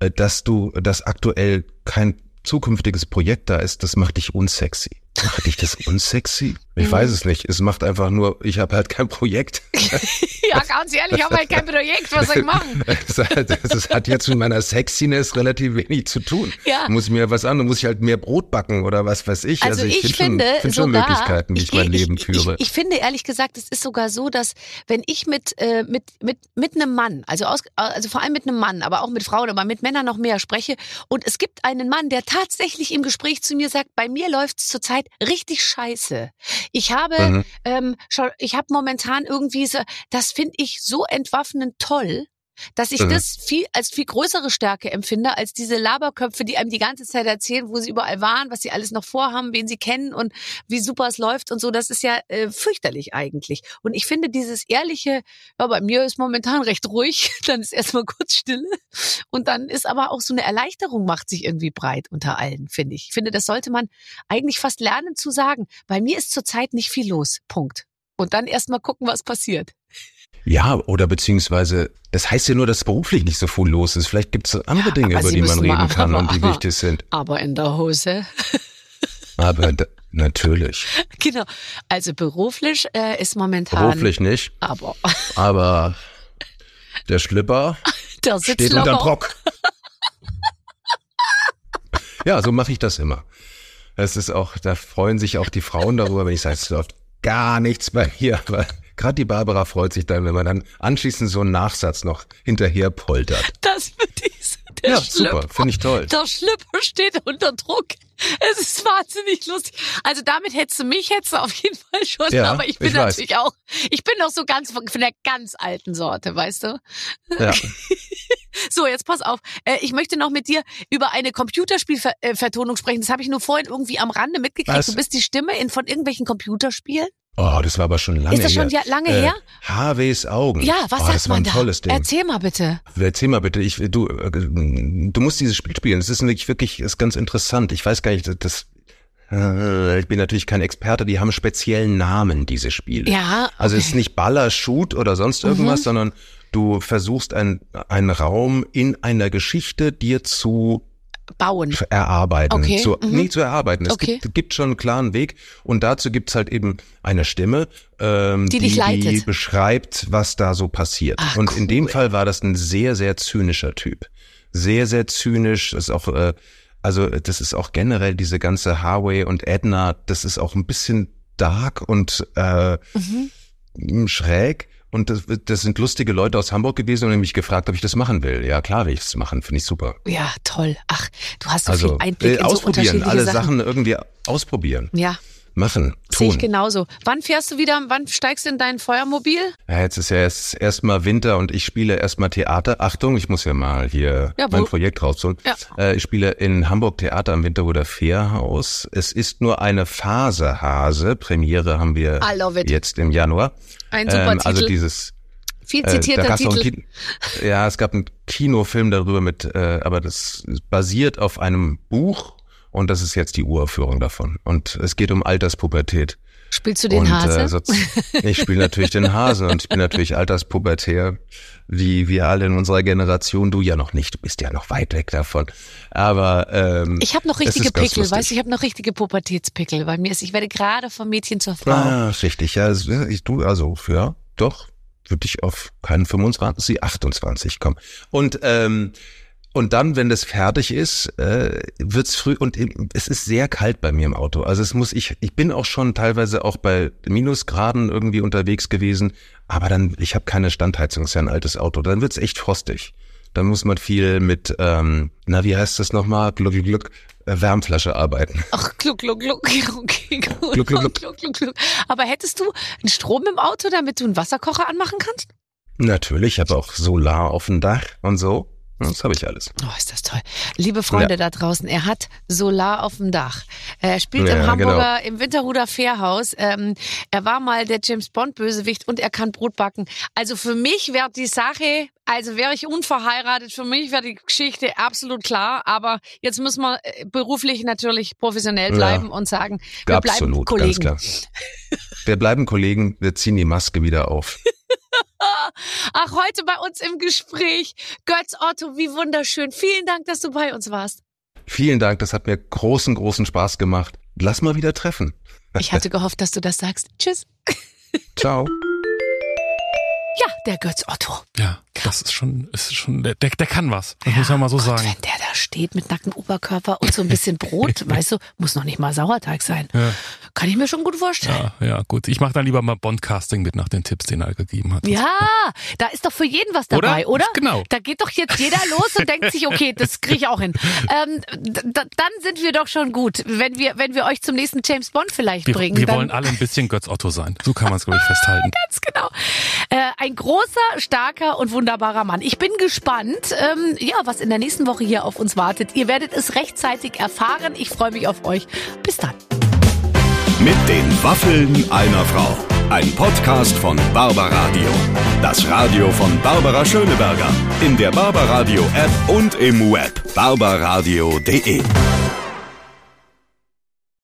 äh, dass du, dass aktuell kein zukünftiges Projekt da ist, das macht dich unsexy. Macht dich das unsexy? Ich Mhm. weiß es nicht. Es macht einfach nur, ich habe halt kein Projekt. (laughs) ja ganz ehrlich ich habe halt kein Projekt was soll ich machen (laughs) Das hat, das hat jetzt mit meiner Sexiness relativ wenig zu tun. Ja. Muss ich mir was an, muss ich halt mehr Brot backen oder was weiß ich. Also, ich, find finde schon, find schon sogar, Möglichkeiten, wie ich, mein geh- Leben ich, führe. Ich, ich finde ehrlich gesagt, es ist sogar so, dass wenn ich mit äh, mit mit mit einem Mann, also aus, also vor allem mit einem Mann, aber auch mit Frauen, aber mit Männern noch mehr spreche und es gibt einen Mann, der tatsächlich im Gespräch zu mir sagt, bei mir läuft's zurzeit richtig scheiße. Ich habe Mhm. ähm, schon, ich habe momentan irgendwie so, das finde ich so entwaffnend toll. Dass ich Mhm. das viel als viel größere Stärke empfinde als diese Laberköpfe, die einem die ganze Zeit erzählen, wo sie überall waren, was sie alles noch vorhaben, wen sie kennen und wie super es läuft und so. Das ist ja äh, fürchterlich eigentlich. Und ich finde dieses ehrliche, ja, bei mir ist momentan recht ruhig, (laughs) dann ist erstmal kurz Stille und dann ist aber auch so eine Erleichterung macht sich irgendwie breit unter allen, finde ich. Ich finde, das sollte man eigentlich fast lernen zu sagen. Bei mir ist zurzeit nicht viel los. Punkt. Und dann erstmal gucken, was passiert. Ja, oder beziehungsweise, das heißt ja nur, dass beruflich nicht so viel los ist. Vielleicht gibt es andere Dinge, aber über Sie die man reden kann und die aber- wichtig sind. (laughs) Aber in der Hose. (laughs) Aber da, natürlich. Genau. Also beruflich äh, ist momentan. Beruflich nicht, Aber (laughs) aber der Schlipper der sitzt steht unter locker. Brock. Ja, so mache ich das immer. Es ist auch, da freuen sich auch die Frauen darüber, wenn ich sage, es läuft gar nichts bei mir. Aber gerade die Barbara freut sich dann, wenn man dann anschließend so einen Nachsatz noch hinterher poltert. Das wird diese. Der Ja, super, Schlüpper- finde ich toll. Der Schlüpper steht unter Druck. Es ist wahnsinnig lustig. Also damit hättest du mich hättest du auf jeden Fall schon, Ja, aber ich bin ich natürlich auch, ich bin noch so ganz von von der ganz alten Sorte, weißt du? Ja. (laughs) So, jetzt pass auf. Äh, ich möchte noch mit dir über eine Computerspielvertonung sprechen. Das habe ich nur vorhin irgendwie am Rande mitgekriegt. Was? Du bist die Stimme in von irgendwelchen Computerspielen. Oh, das war aber schon lange Ist das schon her. lange Äh, her? HWs Augen. Ja, was oh, sagt das war man ein da? tolles Ding. Erzähl mal bitte. Erzähl mal bitte, ich, du, äh, du musst dieses Spiel spielen. Es ist wirklich, wirklich, ist ganz interessant. Ich weiß gar nicht, das, äh, ich bin natürlich kein Experte, die haben speziellen Namen, diese Spiele. Ja, Also es okay. ist nicht Baller, Shoot oder sonst irgendwas, sondern du versuchst ein, einen Raum in einer Geschichte dir zu Bauen. erarbeiten. Okay, Zu, mhm. Nee, zu erarbeiten. Es Okay. gibt, gibt schon einen klaren Weg und dazu gibt's halt eben eine Stimme, ähm, Die die, die beschreibt, was da so passiert. Ach, und in dem cool. Fall war das ein sehr, sehr zynischer Typ. Sehr, sehr zynisch. Das ist auch, äh, also das ist auch generell diese ganze Harway und Edna, das ist auch ein bisschen dark und äh, Mhm. schräg. Und das, das sind lustige Leute aus Hamburg gewesen und haben mich gefragt, ob ich das machen will. Ja, klar will ich es machen, finde ich super. Ja, toll. Ach, du hast so viel Also Einblick äh, in so ausprobieren, unterschiedliche alle Sachen. Sachen irgendwie ausprobieren, Ja, machen, sehe ich tun. genauso. Wann fährst du wieder, wann steigst du in dein Feuermobil? Ja, jetzt ist ja erst erstmal Winter und ich spiele erstmal Theater. Achtung, ich muss ja mal hier Ja, mein Projekt rausholen. Ja. Äh, ich spiele in Hamburg Theater am Winterhuder Fährhaus. Es ist nur eine Phase Hase. Premiere haben wir jetzt im Januar. Ein super Ähm, also dieses Viel Äh, zitierter einen Titel. Ja, es gab einen Kinofilm darüber mit, äh, aber das basiert auf einem Buch und das ist jetzt die Uraufführung davon. Und es geht um Alterspubertät. Spielst du den und, Hase? Äh, so, (laughs) ich spiele natürlich den Hasen und ich bin natürlich alterspubertär, wie wir alle in unserer Generation. Du ja noch nicht, du bist ja noch weit weg davon. Aber ähm, ich habe noch richtige Pickel, weißt du, ich habe noch richtige Pubertätspickel bei mir. Ist, ich werde gerade vom Mädchen zur Frau. Ah, richtig, ja, es- ich, du, also, ja, doch, würde ich auf keinen 25, 28 kommen. Und, ähm, und dann, wenn das fertig ist, äh, wird's früh und es ist sehr kalt bei mir im Auto. Also es muss ich, ich bin auch schon teilweise auch bei Minusgraden irgendwie unterwegs gewesen, aber dann, ich habe keine Standheizung, ist ja ein altes Auto. Dann wird's echt frostig. Dann muss man viel mit, ähm, na wie heißt das nochmal, Gluck, Gluck, Gluck, äh, Wärmflasche arbeiten. Ach, gluck, gluck, gluck. (laughs) Okay, gut. Gluck, gluck, gluck. gluck, gluck, gluck. Aber hättest du einen Strom im Auto, damit du einen Wasserkocher anmachen kannst? Natürlich, ich habe auch Solar auf dem Dach und so. Das habe ich alles. Oh, ist das toll. Liebe Freunde Ja. da draußen, er hat Solar auf dem Dach. Er spielt Ja, im Hamburger, genau. im Winterhuder Fährhaus. Ähm, er war mal der James Bond Bösewicht und er kann Brot backen. Also für mich wäre die Sache, also wäre ich unverheiratet, für mich wäre die Geschichte absolut klar. Aber jetzt müssen wir äh, beruflich natürlich professionell Ja. bleiben und sagen, wir bleiben Absolut, Kollegen. ganz klar. Wir bleiben Kollegen, wir ziehen die Maske wieder auf. (laughs) (laughs) Ach, heute bei uns im Gespräch. Götz Otto, wie wunderschön. Vielen Dank, dass du bei uns warst. Vielen Dank, das hat mir großen, großen Spaß gemacht. Lass mal wieder treffen. Ich hatte gehofft, dass du das sagst. Tschüss. (laughs) Ciao. Ja, der Götz Otto. Ja, das ist schon, ist schon, der, der, der kann was. Das muss man mal so Gott, sagen. Wenn der da steht mit nacktem Oberkörper und so ein bisschen (laughs) Brot, weißt du, muss noch nicht mal Sauerteig sein. Ja. Kann ich mir schon gut vorstellen. Ja, ja, gut. Ich mache dann lieber mal Bond-Casting mit nach den Tipps, den er gegeben hat. Ja, da ist doch für jeden was dabei, oder? Oder? Genau. Da geht doch jetzt jeder los und denkt sich, okay, das kriege ich auch hin. (laughs) Ähm, dann sind wir doch schon gut, wenn wir, wenn wir euch zum nächsten James Bond vielleicht Wir, bringen. wir wollen alle ein bisschen Götz Otto sein. So kann man es, glaube ich, festhalten. (laughs) ganz genau. Äh, ein großer, starker und wunderbarer Mann. Ich bin gespannt, ähm, ja, was in der nächsten Woche hier auf uns wartet. Ihr werdet es rechtzeitig erfahren. Ich freue mich auf euch. Bis dann. Mit den Waffeln einer Frau. Ein Podcast von Barbaradio. Das Radio von Barbara Schöneberger. In der Barbaradio App und im Web. barbaradio.de.